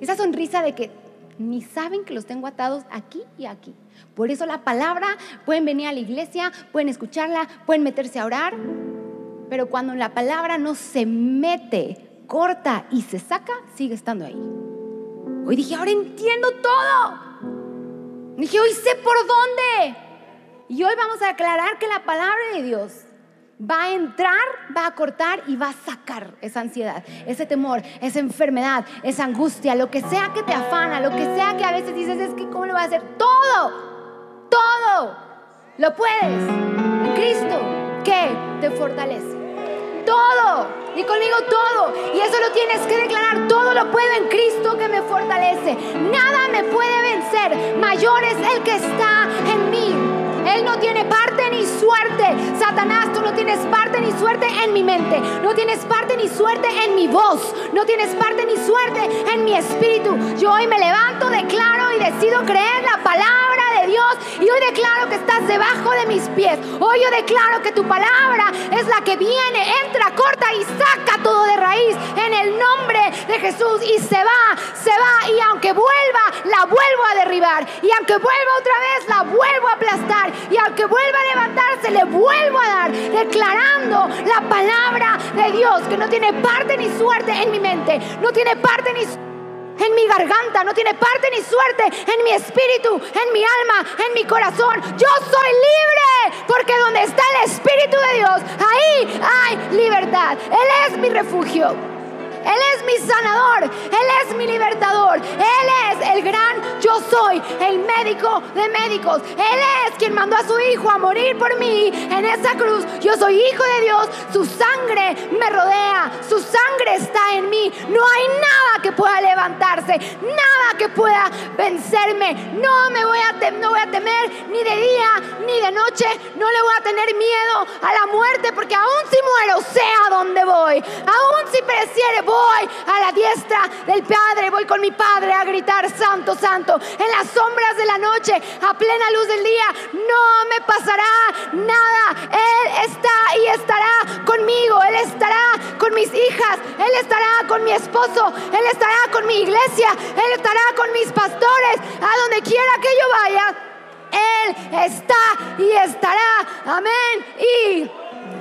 Esa sonrisa de que ni saben que los tengo atados aquí y aquí. Por eso la palabra, pueden venir a la iglesia, pueden escucharla, pueden meterse a orar, pero cuando la palabra no se mete, corta y se saca, sigue estando ahí. Hoy dije, ahora entiendo todo. Dije, hoy sé por dónde. Y hoy vamos a aclarar que la palabra de Dios va a entrar, va a cortar y va a sacar esa ansiedad, ese temor, esa enfermedad, esa angustia, lo que sea que te afana, lo que sea que a veces dices, es que ¿cómo lo voy a hacer? Todo, todo, lo puedes. En Cristo, que te fortalece. Todo, y conmigo todo. Y eso lo tienes que declarar. Todo lo puedo en Cristo que me fortalece. Nada me puede vencer. Mayor es el que está en mí él no tiene parte ni suerte. Satanás, tú no tienes parte ni suerte en mi mente. No tienes parte ni suerte en mi voz. No tienes parte ni suerte en mi espíritu. Yo hoy me levanto, declaro y decido creer la palabra Dios. Y hoy declaro que estás debajo de mis pies. Hoy yo declaro que tu palabra es la que viene, entra, corta y saca todo de raíz en el nombre de Jesús. Y se va, se va. Y aunque vuelva, la vuelvo a derribar. Y aunque vuelva otra vez, la vuelvo a aplastar y al que vuelva a levantarse le vuelvo a dar, declarando la palabra de Dios que no tiene parte ni suerte en mi mente, no tiene parte ni en mi garganta, no tiene parte ni suerte en mi espíritu, en mi alma, en mi corazón. Yo soy libre porque donde está el Espíritu de Dios, ahí hay libertad. Él es mi refugio. Él es mi sanador, Él es mi libertador, Él es el gran yo soy, el médico de médicos. Él es quien mandó a su Hijo a morir por mí en esa cruz. Yo soy hijo de Dios, su sangre me rodea, su sangre está en mí. No hay nada que pueda levantarse, nada que pueda vencerme. No me voy a, no voy a temer ni de día ni de noche. No le voy a tener miedo a la muerte porque aún si muero, sé a dónde voy. Aún si pereciere, voy a la diestra del Padre, voy con mi Padre a gritar, Santo, Santo, en las sombras de la noche, a plena luz del día, no me pasará nada. Él está y estará conmigo, Él estará con mis hijas, Él estará con mi esposo, Él estará con mi iglesia, Él estará con mis pastores, a donde quiera que yo vaya. Él está y estará. Amén y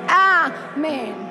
amén.